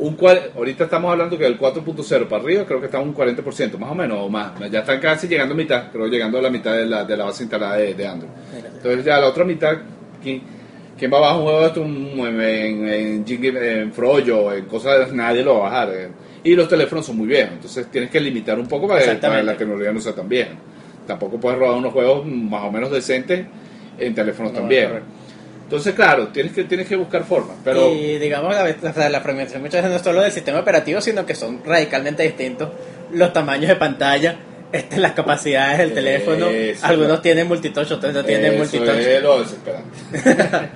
un cual, ahorita estamos hablando que del 4.0 para arriba creo que está un 40% más o menos o más, ya están casi llegando a mitad, creo llegando a la mitad de la, de la base instalada de, de Android. Entonces ya la otra mitad ¿quién, quién va a bajar un juego de esto en, en, en, en Frollo, en cosas, nadie lo va a bajar. eh. Y los teléfonos son muy viejos, entonces tienes que limitar un poco para que, para que la tecnología no sea tan vieja. Tampoco puedes robar unos juegos más o menos decentes en teléfonos No, correcto. Entonces, claro, tienes que, tienes que buscar formas, pero... Y digamos, la, la fragmentación muchas veces no es solo del sistema operativo, sino que son radicalmente distintos los tamaños de pantalla, este, las capacidades del teléfono. Eso, Algunos claro. tienen multitouch, otros no tienen multitouch. es lo desesperante.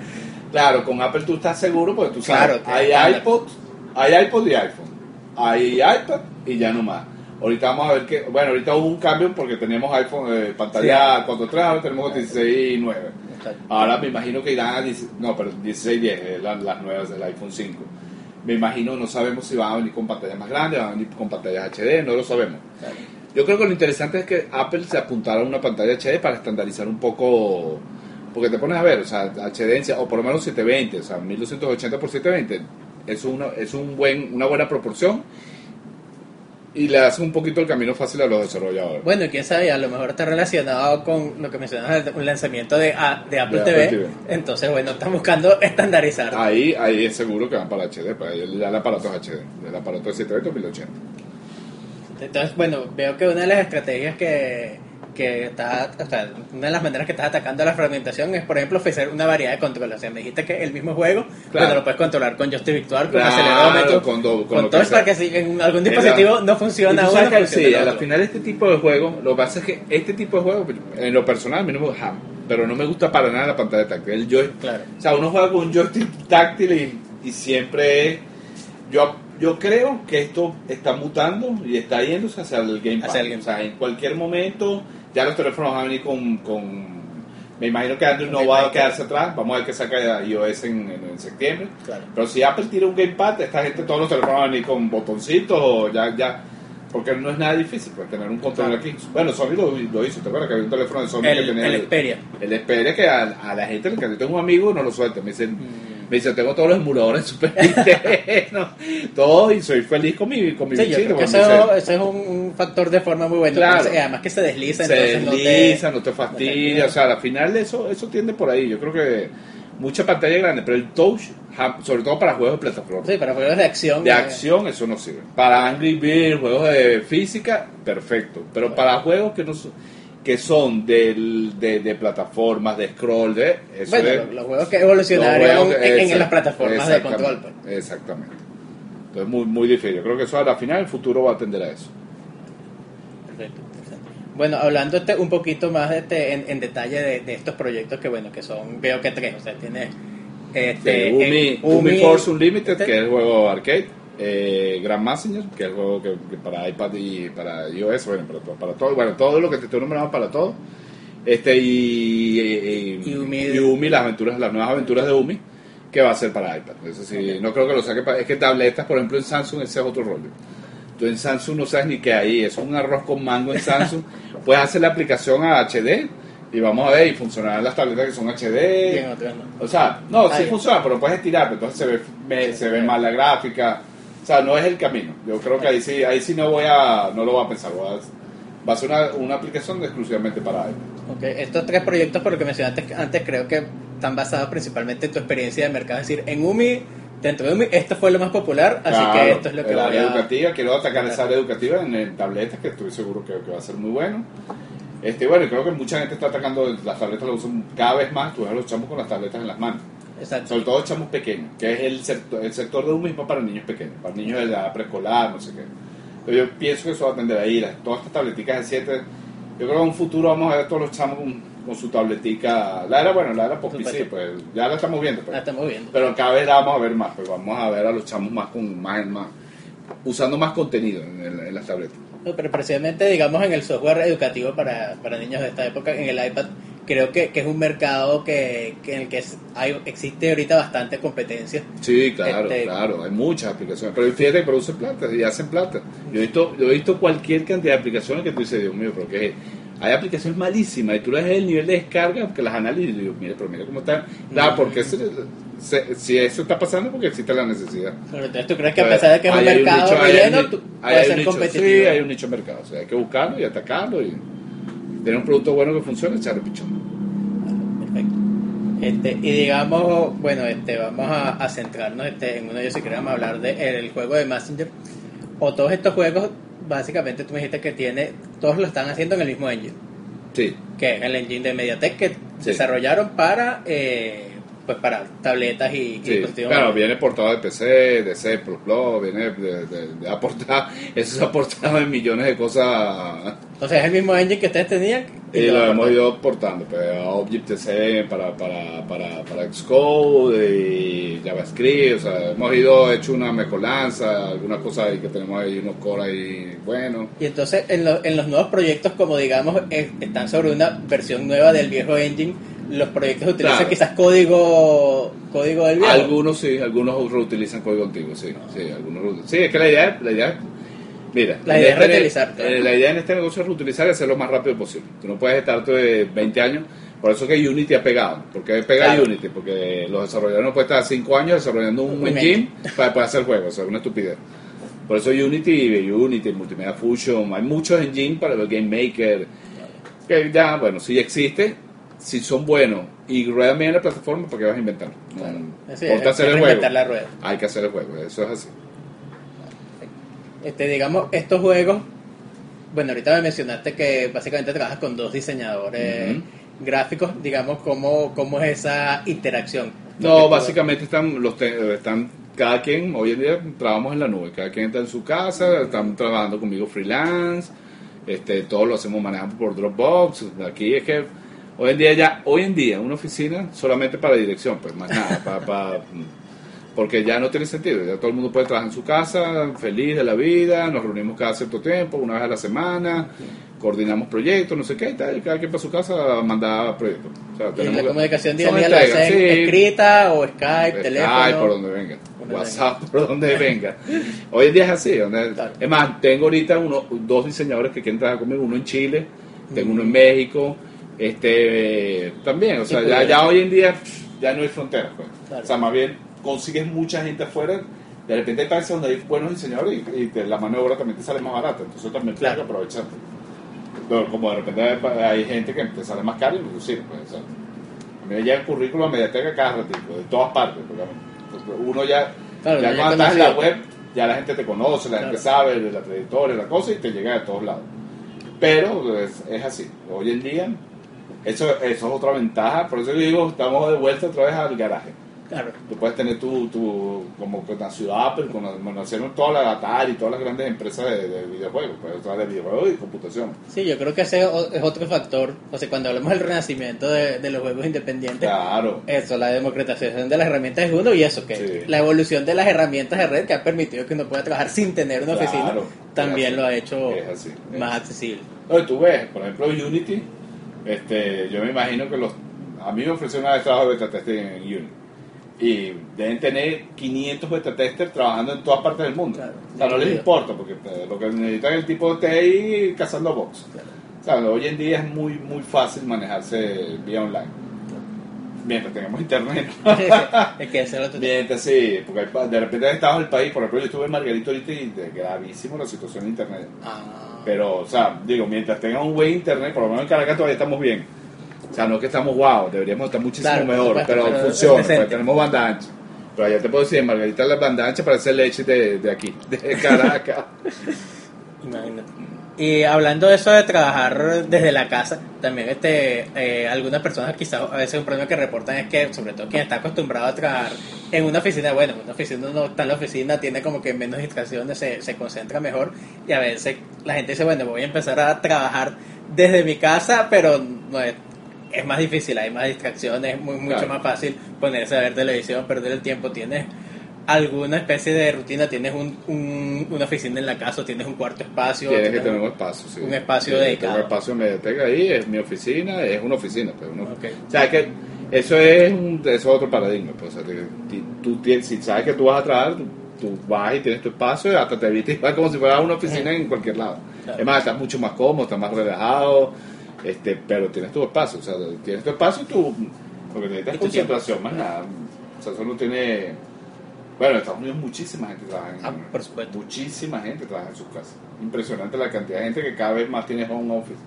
claro, con Apple tú estás seguro porque tú sabes, Claro, hay estándar. iPod, hay iPod y iPhone, hay iPad y ya no más. Ahorita vamos a ver que, bueno, ahorita hubo un cambio porque teníamos iPhone, eh, pantalla 4.3, ahora tenemos 16 y 9. Ahora me imagino que irán a 10 no, pero 16 y 10, eh, las, las nuevas del iPhone 5. Me imagino, no sabemos si van a venir con pantallas más grandes, van a venir con pantallas HD, no lo sabemos. Claro. Yo creo que lo interesante es que Apple se apuntara a una pantalla HD para estandarizar un poco, porque te pones a ver, o sea, HD, o por lo menos 720, o sea, 1280 por 720, es, una, es un buen, una buena proporción y le hace un poquito el camino fácil a los desarrolladores. Bueno, quién sabe, a lo mejor está relacionado con lo que mencionas, un lanzamiento de, a- de Apple De TV. Apple TV. Entonces, bueno, están buscando estandarizar. Ahí, ahí es seguro que van para HD, para el, el aparato es HD, el aparato de 720 o 1080. Entonces, bueno, veo que una de las estrategias que, que está, o sea, una de las maneras que estás atacando a la fragmentación es, por ejemplo, ofrecer una variedad de. O sea, me dijiste que el mismo juego, Claro. pero lo puedes controlar con joystick virtual, con Claro, acelerómetro, con do- con con todo para que si en algún Era- dispositivo no funciona uno, sí, el a la otro. final este tipo de juego, lo que pasa es que este tipo de juego, en lo personal, a mí no me gusta, pero no me gusta para nada la pantalla táctil. El joy- Claro. O sea, uno juega con un joystick táctil y, y siempre es... Yo, yo creo que esto está mutando y está yéndose hacia el Game Pass. Hacia el Game O sea, en cualquier momento ya los teléfonos van a venir con, con Me imagino que Android no va a quedarse atrás. Vamos a ver qué saca iOS en, en, en septiembre. Claro. Pero si Apple tira un gamepad, esta gente, todos los teléfonos van a venir con botoncitos o ya, ya. Porque no es nada difícil pues, tener un control Claro. aquí. Bueno, Sony lo, lo hizo, ¿te acuerdas? Que había un teléfono de Sony que El, tenía el Xperia. el Xperia que a, a la gente, que yo tengo un amigo, no lo suelta. Me dicen, Mm. Me dice, tengo todos los emuladores Super Nintendo, todo, y soy feliz con mi, con mi Sí, bichito, eso, eso es un, factor de forma muy bueno. Claro. Entonces, además que se desliza, se entonces no te- desliza, no te no fastidia, te- o sea, al final eso, eso tiende por ahí. Yo creo que mucha pantalla grande, pero el touch, sobre todo para juegos de plataforma. Sí, para juegos de acción. De eh, acción eso no sirve. Para Angry Birds, juegos de física, perfecto. Pero para juegos que no son, que son del, de, de plataformas, de scroll, de eso Bueno, es- los, los juegos que evolucionaron juegos en, las plataformas de control. exactamente, pues. Exactamente. Entonces muy, muy difícil. Yo creo que eso a la final el futuro va a atender a eso. Perfecto. Bueno, hablando este, un poquito más este, en, en detalle de, de estos proyectos que, bueno, que son, veo que tres, o sea, tiene este, Sí, Umi, eh, Umi Force Unlimited, este- que es el juego arcade. Eh, Grand Messenger, que es el juego que, que para iPad y para iOS, bueno, para, para todo, bueno, todo lo que te estoy nombrando para todo. Este y, y, Y Umi. y Umi, las aventuras, las nuevas aventuras de Umi, que va a ser para iPad. Eso sí, no creo que lo saque para, es que tabletas, por ejemplo, en Samsung ese es otro rollo. Tú en Samsung no sabes ni qué hay, es un arroz con mango en Samsung. Puedes hacer la aplicación a HD y vamos a ver, y funcionarán las tabletas que son HD. y en otras no. O sea, no, Ah, sí funciona, pero puedes estirar, pero entonces se ve, me- se ve mal la gráfica. O sea, no es el camino. Yo creo que ahí sí, ahí sí no voy a, no lo voy a pensar. Voy a- va a ser una, una aplicación exclusivamente para iPad. Ok, Estos tres proyectos, por lo que mencionaste antes, creo que están basados principalmente en tu experiencia de mercado. Es decir, en UMI, dentro de UMI, esto fue lo más popular, así Claro, que esto es lo que el voy área a... educativa, quiero atacar esa área educativa en, en tabletas, que estoy seguro que, que va a ser muy bueno. Este, bueno, creo que mucha gente está atacando las tabletas, las usan cada vez más, tú ves a los chamos con las tabletas en las manos. Exacto. Sobre todo chamos pequeños, que es el sector, el sector de un mismo para niños pequeños, para niños de edad preescolar, no sé qué. Pero yo pienso que eso va a atender ahí, las- todas estas tableticas de 7. Yo creo que en un futuro vamos a ver todos los chamos con, con su tabletica. La era, bueno, la era post Supuesto. sí, pues ya la estamos viendo. Pues. La estamos viendo. Pero cada vez la vamos a ver más, pues vamos a ver a los chamos más con más, más usando más contenido en, el- en las tabletas. No, Pero precisamente, digamos, en el software educativo para, para niños de esta época, en el iPad, creo que, que es un mercado que, que en el que es- hay, existe ahorita bastante competencia. Sí, claro, Este- claro, hay muchas aplicaciones. Pero fíjate que producen plata y hacen plata. Yo he visto, yo he visto cualquier cantidad de aplicaciones que tú dices, Dios mío, pero que hay aplicaciones malísimas y tú ves el nivel de descarga que las analizas y digo, mira, pero mira cómo está. Nada, porque se- se- si eso está pasando porque existe la necesidad. Pero entonces tú crees que a pesar de que es un mercado nicho- hay relleno, tú- hay ser un nicho, competitivo. Sí, hay un nicho de mercado. O sea, hay que buscarlo y atacarlo y tener un producto bueno que funcione, echarle pichón. Perfecto. Este, y digamos, bueno, este, vamos a, a centrarnos este, en uno de ellos si queremos hablar del juego de Messenger. O todos estos juegos, básicamente tú me dijiste que tiene, todos lo están haciendo en el mismo engine, Sí, que es el engine de MediaTek que Sí. desarrollaron para, eh, pues para tabletas y, y Sí, dispositivos claro, viene portado de PC, de C++, viene de, de- de aportado, eso se ha aportado en millones de cosas O sea, es el mismo engine que ustedes tenían. y lo hemos aportaron. ido portando, pues, a Object-C para, para, para, para Xcode y JavaScript, o sea, hemos ido hecho una mecolanza, algunas cosas ahí que tenemos ahí, unos core ahí buenos. Y entonces en, lo- en los nuevos proyectos, como digamos, es- están sobre una versión nueva del viejo engine, los proyectos utilizan Claro. quizás código código del viejo. Algunos sí, algunos reutilizan código antiguo, sí, sí, algunos. Sí, es que la idea, la idea Mira, La idea es este- reutilizar, eh, la idea en este negocio es reutilizar y hacerlo lo más rápido posible. Tú no puedes estar de 20 años, por eso que Unity ha pegado. porque pega Claro. Unity? Porque los desarrolladores no pueden estar 5 años desarrollando un Un engine para poder hacer juegos, eso es una estupidez. Por eso Unity, Unity, Multimedia Fusion, hay muchos engines para el Game Maker, que ya, bueno, si existe, si son buenos y ruedan bien en la plataforma, ¿por qué vas a inventar? No, Claro. Sí, ponte hay hacer que el juego. reinventar la rueda. Hay que hacer el juego, eso es así. Este, digamos, estos juegos, bueno, ahorita me mencionaste que básicamente trabajas con dos diseñadores gráficos, digamos, ¿cómo, cómo es esa interacción? No, básicamente están los te- están cada quien hoy en día trabajamos en la nube, cada quien está en su casa, están trabajando conmigo freelance, este todo lo hacemos manejando por Dropbox. Aquí es que hoy en día ya hoy en día una oficina solamente para dirección, pues más nada, para, para- porque ya no tiene sentido, ya todo el mundo puede trabajar en su casa, feliz de la vida, nos reunimos cada cierto tiempo, una vez a la semana, coordinamos proyectos, no sé qué, y tal, cada quien para su casa mandaba proyectos. O sea, Y tenemos la comunicación día a día la hacen sí. escrita o Skype, teléfono. Ay, por donde venga. WhatsApp, por donde venga. Hoy en día es así. donde- Claro. Es más, tengo ahorita uno, dos diseñadores que quieren trabajar conmigo, uno en Chile, tengo Mm. uno en México, este eh, también. O sea, ya, pues, ya hoy en día pff, ya no hay fronteras. Pues. Claro. O sea, más bien consigues mucha gente afuera. De repente hay países donde hay buenos diseñadores y, y te- la mano de obra también te sale más barata. Entonces también tienes que aprovechar. Pero como de repente hay, hay gente que te sale más caro, pues sí, pues, o sea, a mí me llega el currículum a Mediateca cada ratito, de todas partes. porque uno ya, Claro, ya cuando estás en la web, ya la gente te conoce, la gente sabe de la trayectoria, la cosa, y te llega de todos lados. Pero es, es así. Hoy en día, eso, eso es otra ventaja. Por eso yo digo, estamos de vuelta otra vez al garaje. Claro. Tú puedes tener tu, tu como con la ciudad, pero con la, bueno, nacieron todas las Atari y todas las grandes empresas de, de videojuegos, pues, sea, de videojuegos y computación. Sí, yo creo que ese es otro factor. O sea, cuando hablamos del renacimiento de, de los juegos independientes, Claro. eso, la democratización de las herramientas es uno y eso, que Sí. la evolución de las herramientas de red que ha permitido que uno pueda trabajar sin tener una Claro, oficina, también es lo ha así, hecho así, más así. accesible. Oye, tú ves, por ejemplo, Unity, este, yo me imagino que los. A mí me ofrecieron una vez trabajo de beta testing en Unity. Y deben tener 500 beta testers trabajando en todas partes del mundo. Claro. o sea, no les importa, porque eh, lo que necesitan es el tipo esté ahí cazando box. O sea, hoy en día es muy, muy fácil manejarse vía online. Mientras tengamos internet. es que otro Mientras sí, porque de repente hay estados del país, por ejemplo, yo estuve en Margarito ahorita y de gravísimo la situación de internet. Ah, Pero, o sea, digo, mientras tenga un buen internet, por lo menos en Caracas todavía estamos bien. O sea, no es que estamos wow, deberíamos estar muchísimo Claro, mejor, supuesto, pero, funciona, pues tenemos banda ancha. Pero allá te puedo decir, en Margarita la banda ancha parece leche de, de aquí, de Caracas. imagínate. Y hablando de eso de trabajar desde la casa, también este eh, algunas personas quizás a veces un problema que reportan es que sobre todo quien está acostumbrado a trabajar en una oficina, bueno, en una oficina no está en la oficina, tiene como que menos distracciones, se, se concentra mejor y a veces la gente dice, bueno, voy a empezar a trabajar desde mi casa, pero no es, es más difícil, hay más distracciones, es muy, mucho Claro. más fácil ponerse a ver televisión, perder el tiempo, tienes alguna especie de rutina, tienes un, un- una oficina en la casa, o tienes un cuarto espacio, Tienes que tener un- espacio, sí. un espacio Sí, dedicado. Tengo un espacio Mediateca ahí, es mi oficina, es una oficina. Pues, uno- Ok. O sea, que eso es, un, eso es otro paradigma. Pues, o sea, que tú tienes, si sabes que tú vas a trabajar, tú, tú vas y tienes tu espacio, hasta te vistes igual como si fuera una oficina en cualquier lado. Claro. Es más, estás mucho más cómodo, estás más relajado, este, pero tienes tu espacio. O sea, tienes tu espacio y tú, lo que necesitas tu concentración, más nada. O sea, eso no tiene... Bueno, en Estados Unidos muchísima gente trabaja en Ah, por supuesto. Muchísima gente trabaja en sus casas. Impresionante la cantidad de gente que cada vez más tiene home office.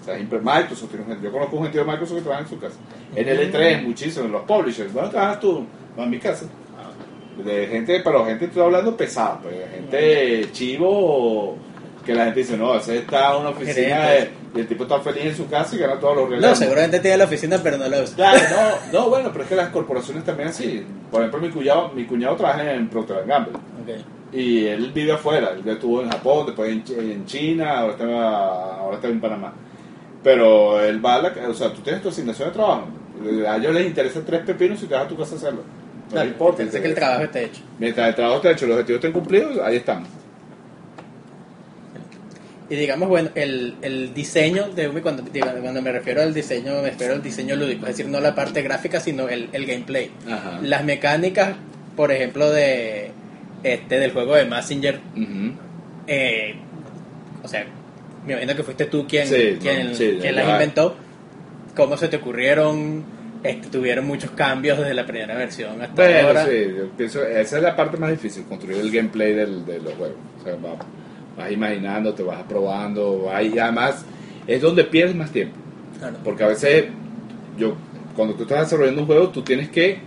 O sea, Microsoft tiene gente. Yo conozco gente de Microsoft que trabaja en su casa. En el E3, muchísimo. En los publishers. ¿Dónde trabajas tú? No, en mi casa. De gente, pero gente, estoy hablando pesada. Pues, gente chivo que la gente dice, no, ese está en una oficina de- y el tipo está feliz en su casa y gana todos los regalos. No, seguramente tiene la oficina, pero no la usa. Claro, no, no, bueno, pero es que las corporaciones también así. Por ejemplo, mi cuñado, mi cuñado trabaja en Procter Gamble. Ok. Y él vive afuera, él estuvo en Japón, después en, en China, ahora está, ahora está en Panamá. Pero él va a la, o sea, tú tienes tu asignación de trabajo. A ellos les interesa tres pepinos si te vas a tu casa a hacerlo. No Claro, importa. Pensé que el trabajo está hecho. Mientras el trabajo esté hecho, los objetivos estén cumplidos, ahí están. Y digamos, bueno, el, el diseño de Umi, cuando, cuando me refiero al diseño, me refiero al diseño lúdico, es decir, no la parte gráfica, sino el, el gameplay. Ajá. Las mecánicas, por ejemplo, de este del juego de Messenger, eh, o sea, me imagino que fuiste tú quien, Sí, quien, no, sí, quien las inventó. ¿Cómo se te ocurrieron? Este, tuvieron muchos cambios desde la primera versión hasta Bueno, ahora. sí, yo pienso, esa es la parte más difícil, construir el gameplay del, de los juegos. O sea, va- vas imaginando, te vas probando, vas- y además es donde pierdes más tiempo. Claro. Porque a veces, yo cuando tú estás desarrollando un juego, tú tienes que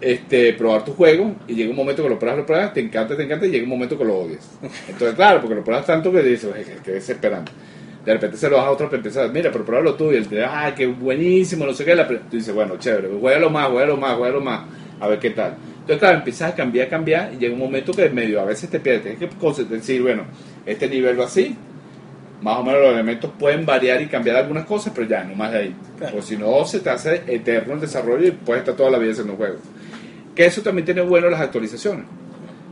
este, probar tu juego y llega un momento que lo pruebas, lo pruebas, te encanta, te encanta y llega un momento que lo odias. Entonces, claro, porque lo pruebas tanto que dices, "Ay, qué- qué desesperante. De repente se lo vas a otro, pero empiezas, mira, pero pruébalo tú y él te dice, ah, qué buenísimo, no sé qué. La Tú dices, bueno, chévere, juégalo más, juégalo más, juégalo más, a ver qué tal. Entonces, claro, empiezas a cambiar, cambiar y llega un momento que medio a veces te pierdes. Tienes que decir, bueno, este nivel va así, más o menos los elementos pueden variar y cambiar algunas cosas, pero ya, no más de ahí. Claro. O si no, se te hace eterno el desarrollo y puedes estar toda la vida haciendo un juego. Que eso también tiene bueno las actualizaciones.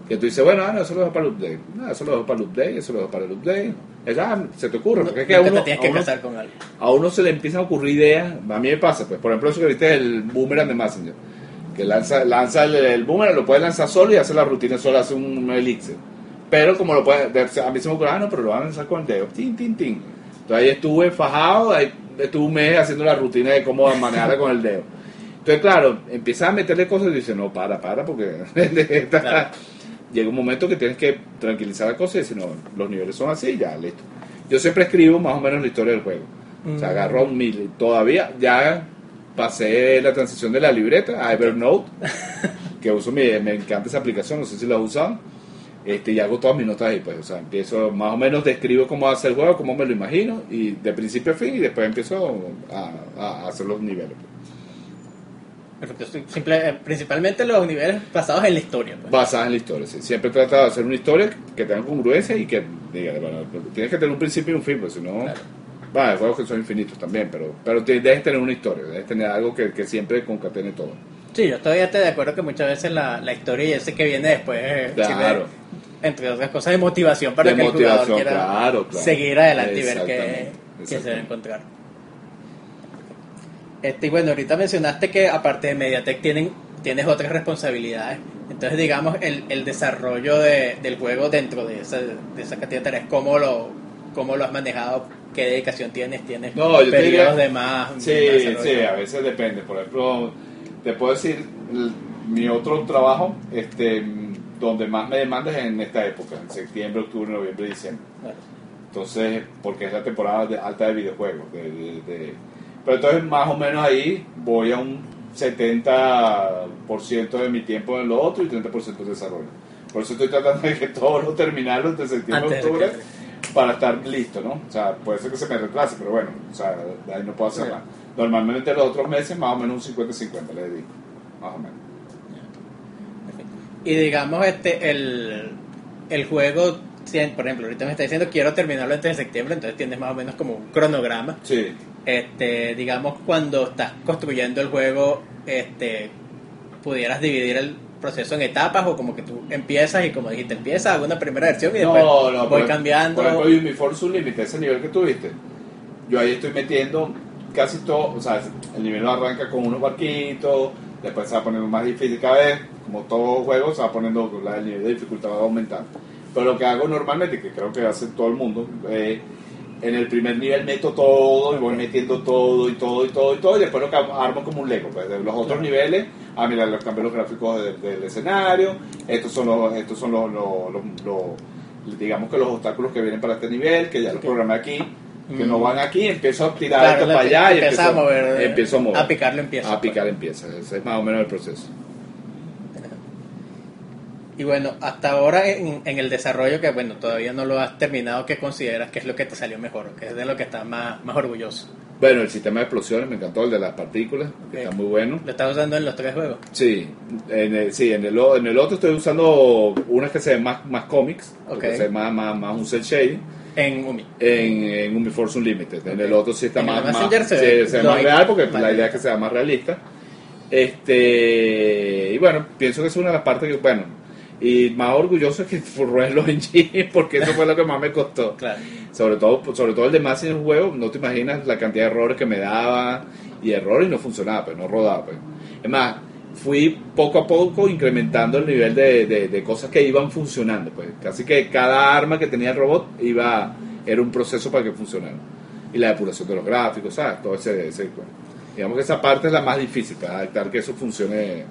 Que tú dices, bueno, ah, no, eso lo dejo para el update. No, eso lo dejo para el update, eso lo dejo para el update. Es, ah, se te ocurre. Porque es que a uno, te tienes a que uno- con algo. a uno se le empiezan a ocurrir ideas. A mí me pasa, pues, por ejemplo, eso que viste el boomerang de Messenger. Que lanza, lanza el, el boomerang, lo puede lanzar solo y hace la rutina solo, hace un, elixir. Pero como lo puede, a mí se me ocurre, ah, no, pero lo van a lanzar con el dedo. Tin, tin, tin. Entonces ahí estuve fajado, ahí estuve un mes haciendo la rutina de cómo manejarla con el dedo. Entonces, claro, empiezas a meterle cosas y dices, no, para, para, porque Claro. llega un momento que tienes que tranquilizar la cosa y decir, no, los niveles son así, ya, listo. Yo siempre escribo más o menos la historia del juego. O sea, Mm. agarro un mil, todavía ya pasé la transición de la libreta a Evernote, que uso, mi, me encanta esa aplicación, no sé si la usado, este, y hago todas mis notas ahí, pues, o sea, empiezo, más o menos describo cómo va a ser el juego, cómo me lo imagino, y de principio a fin, y después empiezo a, hacer los niveles. pues. Perfecto. Simple- eh, principalmente los niveles basados en la historia. pues. Basadas en la historia, sí. Siempre he tratado de hacer una historia que tenga congruencia y que diga, bueno, tienes que tener un principio y un fin, pues si no... Claro. Va, hay juegos que son infinitos también, pero, pero te- debes tener una historia, debes tener algo que, que siempre concatene todo. Sí, yo todavía estoy de acuerdo que muchas veces la, la historia y ese que viene después eh, Claro. sirve, entre otras cosas, de motivación para De que el jugador motivación, quiera claro, claro. seguir adelante y ver qué, se debe exactamente. encontrar. Este, y bueno, ahorita mencionaste que aparte de Mediatek tienen, tienes otras responsabilidades. Entonces, digamos, el, el desarrollo de- del juego dentro de esa, de esa cantidad de tareas, ¿cómo lo, ¿cómo lo has manejado? ¿Qué dedicación tienes? ¿Tienes No, yo periodos diría- de más? Sí, más sí, a veces depende. Por ejemplo, te puedo decir, mi otro trabajo, este, donde más me demanda es en esta época, en septiembre, octubre, noviembre, diciembre. Entonces, porque es la temporada de- alta de videojuegos. de- de- de- Pero entonces, más o menos ahí voy a un 70% de mi tiempo en lo otro y 30% de desarrollo. Por eso estoy tratando de que todo lo terminarlo entre septiembre y octubre para estar listo, ¿no? O sea, puede ser que se me retrase, pero bueno, o sea, de ahí no puedo hacer nada. Normalmente los otros meses, más o menos un 50-50 le dedico. Más o menos. Y digamos, este el, el juego, por ejemplo, ahorita me está diciendo quiero terminarlo antes de septiembre, entonces tienes más o menos como un cronograma. Sí. Este, digamos, cuando estás construyendo el juego, este, pudieras dividir el proceso en etapas o como que tú empiezas y como dijiste, empiezas, hago una primera versión y después voy por- cambiando. Por ejemplo, Uniforce Unlimited, ese nivel que tuviste, yo ahí estoy metiendo casi todo, o sea, el nivel arranca con unos barquitos, después se va poniendo más difícil cada vez, como todo juego se va poniendo, la- el nivel de dificultad va aumentando. Pero lo que hago normalmente, que creo que hace todo el mundo, eh, en el primer nivel meto todo y voy metiendo todo y todo y todo y todo y después lo que armo como un Lego. Pues de los otros niveles, ah, mira, los cambios gráficos del, del escenario, estos son los, estos son los, los- digamos que los obstáculos que vienen para este nivel, que ya los programé aquí, que Mm. no van aquí, empiezo a tirar Claro, esto para allá y empiezas empiezo a mover, empiezo a mover. a picarlo empieza, A picar empieza, ese es más o menos el proceso. Y bueno, hasta ahora en, en el desarrollo, que bueno, todavía no lo has terminado, ¿qué consideras que es lo que te salió mejor? ¿Qué es de lo que estás más, más orgulloso? Bueno, el sistema de explosiones me encantó, el de las partículas, que está muy bueno. ¿Lo estás usando en los tres juegos? Sí, en el, sí en, el, o- en el otro estoy usando unas que se ven más, más cómics, que se ve más, más, más un cel shading, En Umi. en, en Uniforce Unlimited. En el otro sí está En más, más, se ve se ve más real porque la idea es que sea más realista. Este, y bueno, pienso que es una de las partes que, bueno, y más orgulloso que forré los engines porque eso fue lo que más me costó. Claro. Sobre todo, sobre todo el de más en el juego, no te imaginas la cantidad de errores que me daba y errores y no funcionaba, pues no rodaba. Pues. Es más, fui poco a poco incrementando el nivel de, de- de cosas que iban funcionando. Pues casi que cada arma que tenía el robot iba era un proceso para que funcionara. Y la depuración de los gráficos, ¿sabes? Todo ese, ese pues. Digamos que esa parte es la más difícil, para adaptar que eso funcione.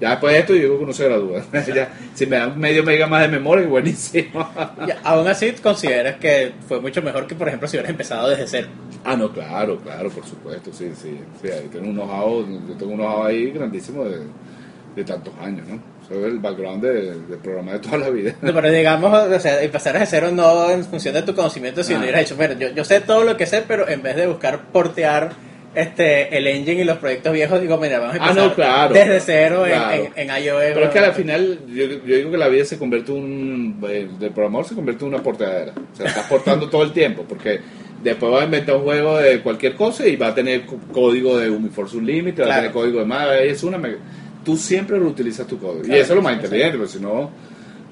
Ya después de esto, yo digo que uno se gradúa. Ya, si me dan medio mega más de memoria, buenísimo. Y aún así, ¿consideras que fue mucho mejor que, por ejemplo, si hubieras empezado desde cero? Ah, no, claro, claro, por supuesto, sí, sí. sí ahí tengo un know-how, yo tengo un know-how ahí grandísimo de, de tantos años, ¿no? Eso es el background de, de programa de toda la vida. No, pero digamos, o sea, empezar desde cero no en función de tu conocimiento, sino Ah. hubieras dicho, bueno, yo, yo sé todo lo que sé, pero en vez de buscar portear este el engine y los proyectos viejos, digo, mira, vamos a Ah, empezar no, claro, desde cero en- claro. en, en, iOS. Pero es que al final, yo, yo digo que la vida se convierte en un. El del programador se convierte en una portadera. O sea, estás portando todo el tiempo, porque después vas a inventar un juego de cualquier cosa y va a tener código de Uniforce Unlimited, va a Claro. tener código de más. Es una. Tú siempre reutilizas tu código. y Claro, eso es lo más inteligente, porque si no.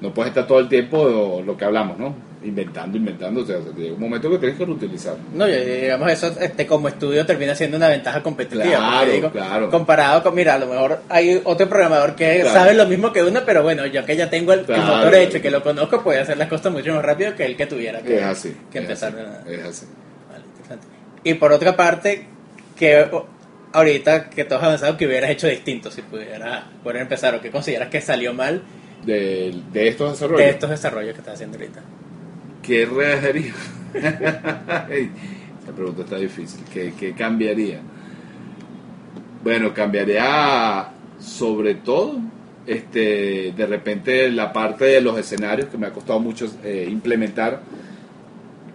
no puedes estar todo el tiempo lo que hablamos, ¿no? Inventando, inventando, o sea, llega un momento que tienes que reutilizar. No, digamos, eso este, como estudio termina siendo una ventaja competitiva. Claro, claro. Comparado con, mira, a lo mejor hay otro programador que sabe lo mismo que uno, pero bueno, yo que ya tengo el, motor hecho y que lo conozco, puede hacer las cosas mucho más rápido que el que tuviera que, que empezar. es así. Vale, interesante. Y por otra parte, que ahorita que todos has avanzado, que hubieras hecho distinto si pudieras poder empezar o que consideras que salió mal de, de estos desarrollos. De estos desarrollos que estás haciendo ahorita. ¿Qué rehacería? Esta pregunta está difícil. ¿Qué, ¿Qué, cambiaría? Bueno, cambiaría sobre todo este, de repente la parte de los escenarios que me ha costado mucho eh, implementar.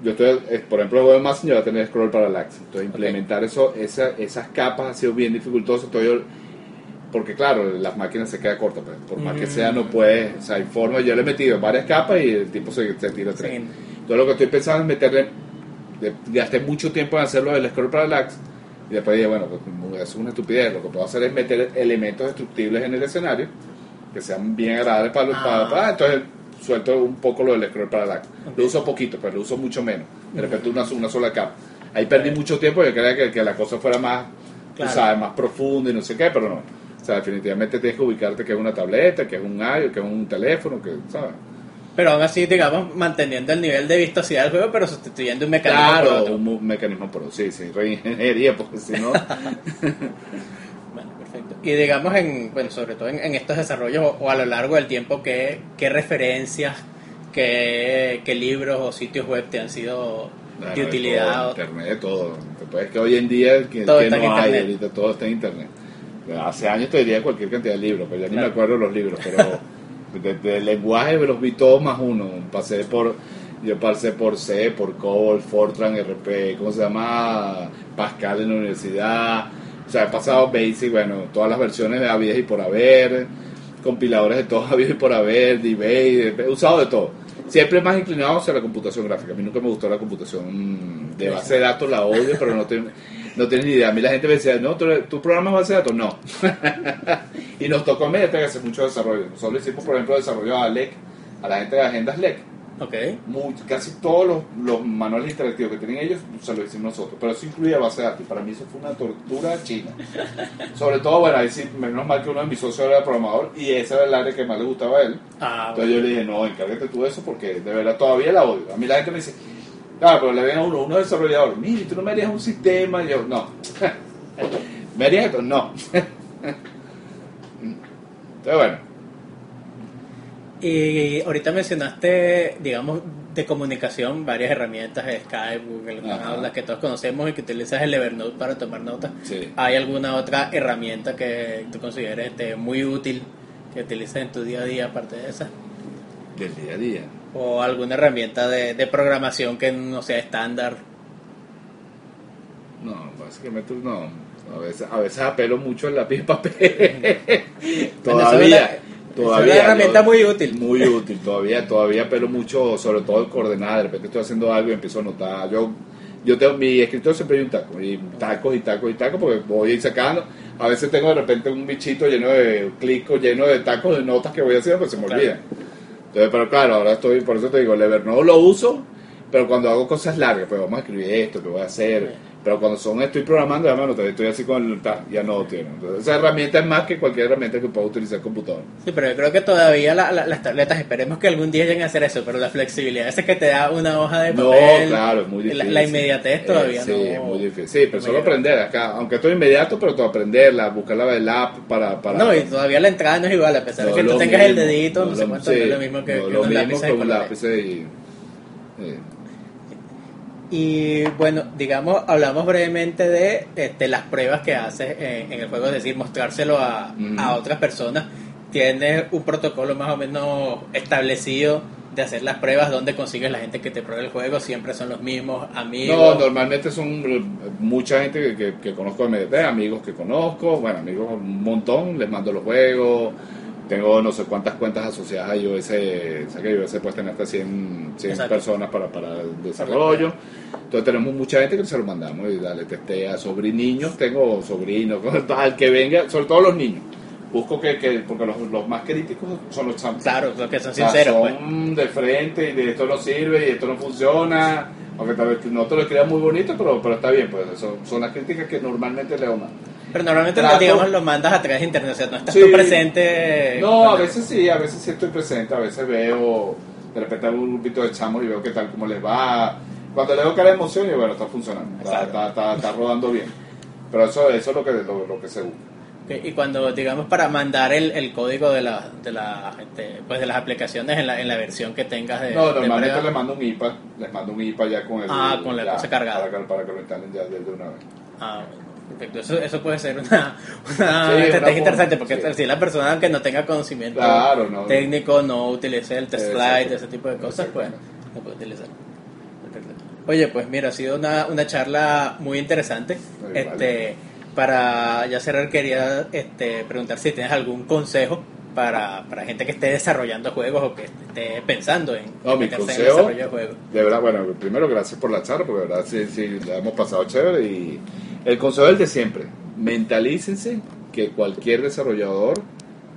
Yo estoy, eh, por ejemplo, el web yo voy a tener scroll parallax. Entonces, implementar eso, esa, esas capas ha sido bien dificultoso. Estoy, porque claro, las máquinas se quedan cortas, pues, por más que sea no puede, o sea, hay forma, yo le he metido varias capas y el tipo se, se tira tres. Entonces lo que estoy pensando es meterle, gasté mucho tiempo en hacerlo del scroll parallax y después dije, bueno, pues es una estupidez, lo que puedo hacer es meter elementos destructibles en el escenario que sean bien agradables para los ah. para, entonces suelto un poco lo del scroll parallax. Lo uso poquito, pero lo uso mucho menos. De repente una, una sola capa. Ahí perdí mucho tiempo y quería que, que la cosa fuera más, sabes, más profunda y no sé qué, pero no o sea, definitivamente tienes que ubicarte que es una tableta, que es un iPhone, que es un teléfono, que, ¿sabes? Pero aún así, digamos, manteniendo el nivel de vistosidad del juego, pero sustituyendo un mecanismo claro, por otro. un mecanismo por otro, sí, sí, reingeniería, porque si no... bueno, perfecto. Y digamos, en, bueno, sobre todo en, estos desarrollos o, a lo largo del tiempo, ¿qué, qué referencias, qué, qué libros o sitios web te han sido de utilidad? internet, todo. Pues es que hoy en día que, no hay, ahorita todo está en internet. Hace años te diría cualquier cantidad de libros, pero ya ni me acuerdo los libros, pero de, lenguaje los vi todos más uno. Pasé por, yo pasé por C, por COBOL, Fortran, RP, ¿cómo se llama? Pascal en la universidad. O sea, he pasado Basic, bueno, todas las versiones de Avies y por haber, compiladores de todos Avies y por haber, debate, he usado de todo. Siempre más inclinado hacia la computación gráfica. A mí nunca me gustó la computación de base de datos, la odio, pero no tengo no tienes ni idea. A mí la gente me decía, no, ¿tu, programa es base de datos? No. y nos tocó en Mediatek hacer mucho desarrollo. Nosotros hicimos, por ejemplo, desarrollo a LEC, a la gente de agendas LEC. Okay. casi todos los, los, manuales interactivos que tienen ellos se los hicimos nosotros, pero eso incluía base de datos para mí eso fue una tortura china. Sobre todo, bueno, ahí sí, menos mal que uno de mis socios era programador y ese era el área que más le gustaba a él. Ah, Entonces yo le dije, no, encárgate tú de eso porque de verdad todavía la odio. A mí la gente me dice, Claro, pero le ven a uno, uno desarrollador, mire, tú no me harías un sistema, y yo, no. ¿Me harías esto? No. Entonces, bueno. Y ahorita mencionaste, digamos, de comunicación, varias herramientas, Skype, Google, las que todos conocemos y que utilizas el Evernote para tomar notas. ¿Hay alguna otra herramienta que tú consideres este, muy útil que utilices en tu día a día aparte de esa? Del día a día o alguna herramienta de, de programación que no sea estándar. No, básicamente no. A veces, a veces apelo mucho al lápiz de papel. todavía. todavía es una herramienta muy útil. Muy útil, todavía, todavía apelo mucho, sobre todo el coordenada. De repente estoy haciendo algo y empiezo a notar. Yo, yo tengo mi escritorio siempre hay un taco, y tacos y tacos y tacos, porque voy a ir sacando. A veces tengo de repente un bichito lleno de clicos, lleno de tacos de notas que voy haciendo, pues se me olvida pero claro, ahora estoy, por eso te digo, el Evernote lo uso, pero cuando hago cosas largas, pues vamos a escribir esto, que voy a hacer. Pero cuando son estoy programando, ya me estoy así con el ya no lo tiene. Entonces, esa herramienta es más que cualquier herramienta que pueda utilizar el computador. Sí, pero yo creo que todavía las tabletas, esperemos que algún día lleguen a hacer eso, pero la flexibilidad esa que te da una hoja de papel. No, claro, es muy difícil. La, inmediatez todavía eh, sí, es muy difícil. Sí, pero solo aprender acá, aunque estoy inmediato, pero todo aprenderla, buscarla el app para, para. No, y todavía la entrada no es igual, a pesar de que tú tengas el dedito, no, sé cuánto, es lo mismo que, lo mismo que un lápiz. Y, y bueno, digamos, hablamos brevemente de este, las pruebas que haces en, el juego, es decir, mostrárselo a, a otras personas. Tienes un protocolo más o menos establecido de hacer las pruebas, donde consigues la gente que te pruebe el juego, siempre son los mismos amigos. No, normalmente son mucha gente que, que, conozco de MDT, amigos que conozco, bueno, amigos un montón, les mando los juegos, tengo no sé cuántas cuentas asociadas a iOS, o sea que iOS puede tener hasta 100, 100 personas para, para el desarrollo. Entonces tenemos mucha gente que se lo mandamos y dale, testea, niños tengo sobrinos, al que venga, sobre todo los niños. busco que, que porque los, los más críticos son los chamos. Claro, los que son O sea, sinceros. pues. son de frente y de esto no sirve y esto no funciona. Aunque tal vez no te lo escriban muy bonito, pero, pero está bien, pues son, son las críticas que normalmente leo más. Pero normalmente, Trato- digamos, lo mandas a través de internet, o sea, no estás Sí. tú presente. No, a veces sí, a veces sí estoy presente, a veces veo, de repente algún grupito de chamos y veo qué tal, cómo les va. Cuando le veo cara de emoción, y bueno, está funcionando, está, está, está, está rodando bien. Pero eso, eso es lo que, lo, lo que se busca. Y cuando, digamos, para mandar el, el código de, la, de, la, este, pues de las aplicaciones en la, en la versión que tengas de. No, de normalmente les mando un IPA, les mando un IPA ya con el... Ah, con la ya, cosa cargada. Para que, para que lo instalen ya desde una vez. Ah, perfecto. Eso, eso puede ser una, una Sí, estrategia interesante, porque sí. si la persona, aunque no tenga conocimiento Claro, no. técnico, no utilice el test flight, ese tipo de cosas, pues lo puede utilizar. Perfecto. Oye, pues mira, ha sido una, una charla muy interesante. Muy este, Para ya cerrar, quería este, preguntar si tienes algún consejo para, para gente que esté desarrollando juegos o que esté pensando en No, mi en consejo, de juegos. de verdad, bueno, primero gracias por la charla, porque de verdad sí, sí, la hemos pasado chévere. Y el consejo es el de siempre, mentalícense que cualquier desarrollador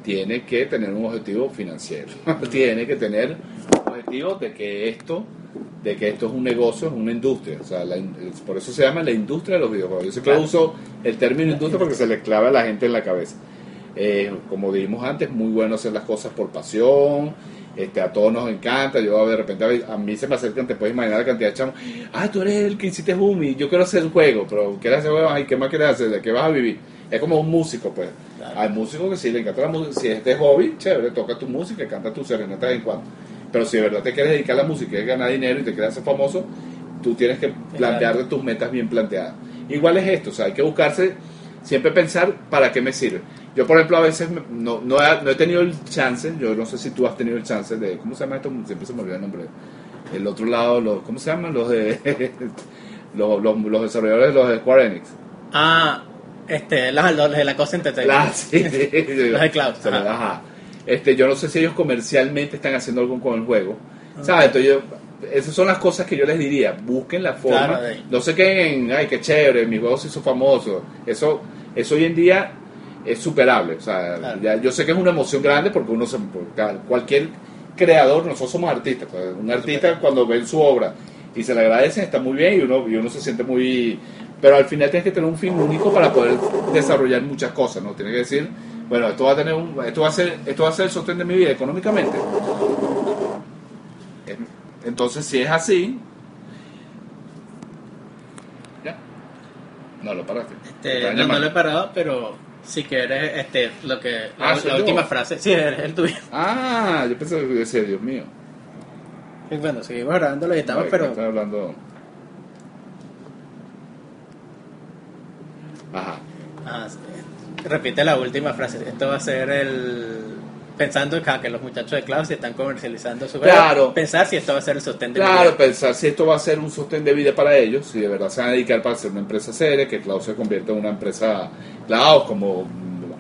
tiene que tener un objetivo financiero, tiene que tener un objetivo de que esto de que esto es un negocio, es una industria, o sea, la por eso se llama la industria de los videojuegos. Yo siempre Claro. uso el término industria porque se le clava a la gente en la cabeza. Eh, como dijimos antes, muy bueno hacer las cosas por pasión. Este, a todos nos encanta. Yo de repente a mí- se me acercan, te puedes imaginar la cantidad de chamos. Ah, tú eres el que hiciste Boomy. Yo quiero hacer un juego, pero ¿quieres hacer juego? Ay, ¿qué más quieres hacer? ¿De qué vas a vivir? Es como un músico, pues. Claro. Hay músicos que sí le encanta la música. Si es de hobby, chévere, toca tu música canta tu serenata de vez en cuando. Pero si de verdad te quieres dedicar a la música y quieres ganar dinero y te quieres hacer famoso, tú tienes que plantearte tus metas bien planteadas. Igual es esto, o sea, hay que buscarse, siempre pensar para qué me sirve. Yo, por ejemplo, a veces me- no, no, he, no he tenido el chance, yo no sé si tú has tenido el chance de, ¿cómo se llama esto? Siempre se me olvida el nombre. El otro lado, los, ¿cómo se llaman? Los de los, los, los desarrolladores de los de Square Enix. Ah, este, las los de la cosa. La- sí, sí, sí. Los de cloud, ajá. ajá. Este, yo no sé si ellos comercialmente están haciendo algo con el juego. ¿Sabes? Entonces yo, esas son las cosas que yo les diría. Busquen la forma. Claro, no se queden en, ay, qué chévere, mi juego se hizo famoso. Eso, eso hoy en día es superable. O sea, Claro. ya- yo sé que es una emoción grande porque uno se, cualquier creador, nosotros somos artistas. pues, un artista cuando ven su obra y se le agradecen está muy bien y uno, y uno se siente muy... Pero al final tienes que tener un fin único para poder desarrollar muchas cosas, ¿no? Tienes que decir, bueno, esto va a tener un, esto va a ser, esto va a ser el sostén de mi vida económicamente. Entonces, si es así, No lo paraste. Te Este, no, no lo he parado, pero si quieres, este, lo que, Ah, la, última frase, sí, es el tuyo. Ah, yo pensé que decía, Dios mío. Y bueno, seguimos grabando lo que estamos, Ay, pero están hablando. Ajá. ah, repite la última frase. Esto va a ser el pensando que, que los muchachos de Cloud se están comercializando su juego. Claro. Pensar si esto va a ser el sostén de Claro, vida. pensar si esto va a ser un sostén de vida para ellos, si de verdad se van a dedicar para ser una empresa seria, que Cloud se convierta en una empresa Cloud, como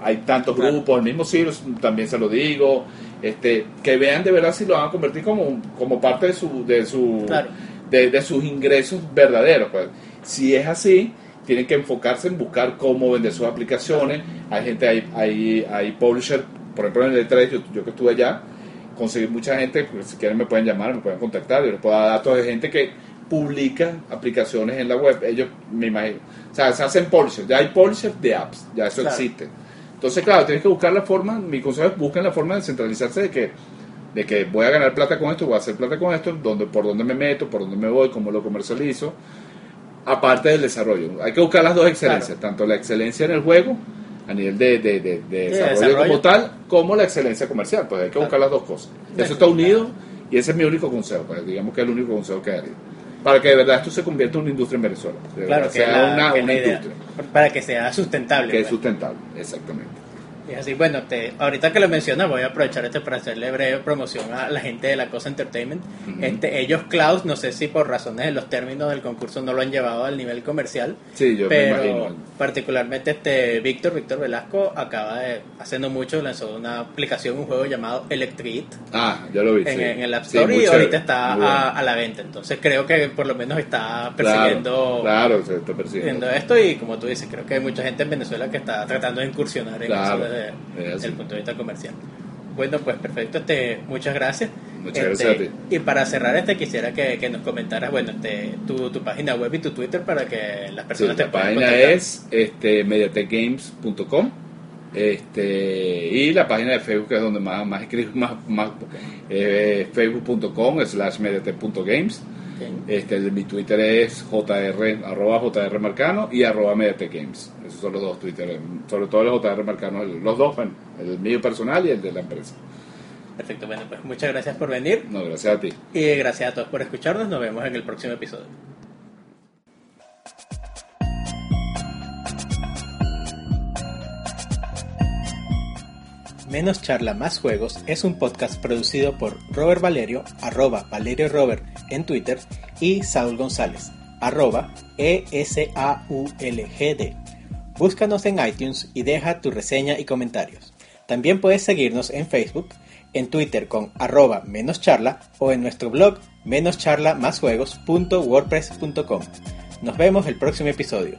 hay tantos Claro. grupos, el mismo Sirius también se lo digo, este, que vean de verdad si lo van a convertir como, como parte de su, de su Claro. de, de sus ingresos verdaderos. Pues. Si es así, tienen que enfocarse en buscar cómo vender sus aplicaciones. Hay gente, hay, hay, hay publisher, por ejemplo en el E3, yo, yo que estuve allá, conseguí mucha gente, pues, si quieren me pueden llamar, me pueden contactar, yo les puedo dar datos de gente que publica aplicaciones en la web. Ellos, me imagino, o sea, se hacen publishers, ya hay publishers de apps, ya eso Claro. existe. Entonces, claro, tienes que buscar la forma, mi consejo es busquen la forma de centralizarse de que de que voy a ganar plata con esto, voy a hacer plata con esto, donde, por dónde me meto, por dónde me voy, cómo lo comercializo, aparte del desarrollo. Hay que buscar las dos excelencias, tanto la excelencia en el juego, a nivel de, de- de- de desarrollo, desarrollo. como tal, como la excelencia comercial. Pues hay que buscar las dos cosas. Eso está unido y ese es mi único consejo, pues, digamos que es el único consejo que haría. Para que de verdad esto se convierta en una industria en Venezuela. Claro, que sea la, una, que una industria para que sea sustentable. que es pues. sustentable, exactamente. Y así, bueno, te, ahorita que lo mencionas, voy a aprovechar este para hacerle breve promoción a la gente de la Cosa Entertainment. Ujú. este, ellos, Cloud, no sé si por razones de los términos del concurso no lo han llevado al nivel comercial, Sí, yo pero me imagino. Particularmente este Víctor, Víctor Velasco, acaba de, hace no mucho, lanzó una aplicación, un juego llamado Electric Ah, ya lo vi. en, sí. en el App Sí, Store muy y chévere, ahorita está muy bueno. a, a la venta. Entonces creo que por lo menos está Claro, persiguiendo Claro, se está persiguiendo. esto y como tú dices, creo que hay mucha gente en Venezuela que está tratando de incursionar en Claro, eso desde, el punto de vista comercial. Bueno, pues perfecto, este, muchas gracias. Muchas Este, gracias a ti. Y para cerrar, este quisiera que, que nos comentaras, bueno, este, tu, tu página web y tu Twitter para que las Sí, personas te la puedan página contactar. es este, mediatekgames.com este, y la página de Facebook que es donde más, más escribo, más, más eh, facebook.com slash mediatek.games. Este, mi Twitter es jr, arroba jr marcano y arroba mediatekgames. Los dos Twitter, sobre todo el jr marcano, el- los dos, bueno, el mío personal y el de la empresa. Perfecto, bueno, pues muchas gracias por venir No, gracias a ti. y gracias a todos por escucharnos. Nos vemos en el próximo episodio. Menos charla, más juegos es un podcast producido por Robert Valerio, arroba Valerio Robert en Twitter, y Saúl González, arroba E-S-A-U-L-G-D. Búscanos en iTunes y deja tu reseña y comentarios. También puedes seguirnos en Facebook, en Twitter con arroba menos charla o en nuestro blog menoscharlamasjuegos.wordpress.com. Nos vemos el próximo episodio.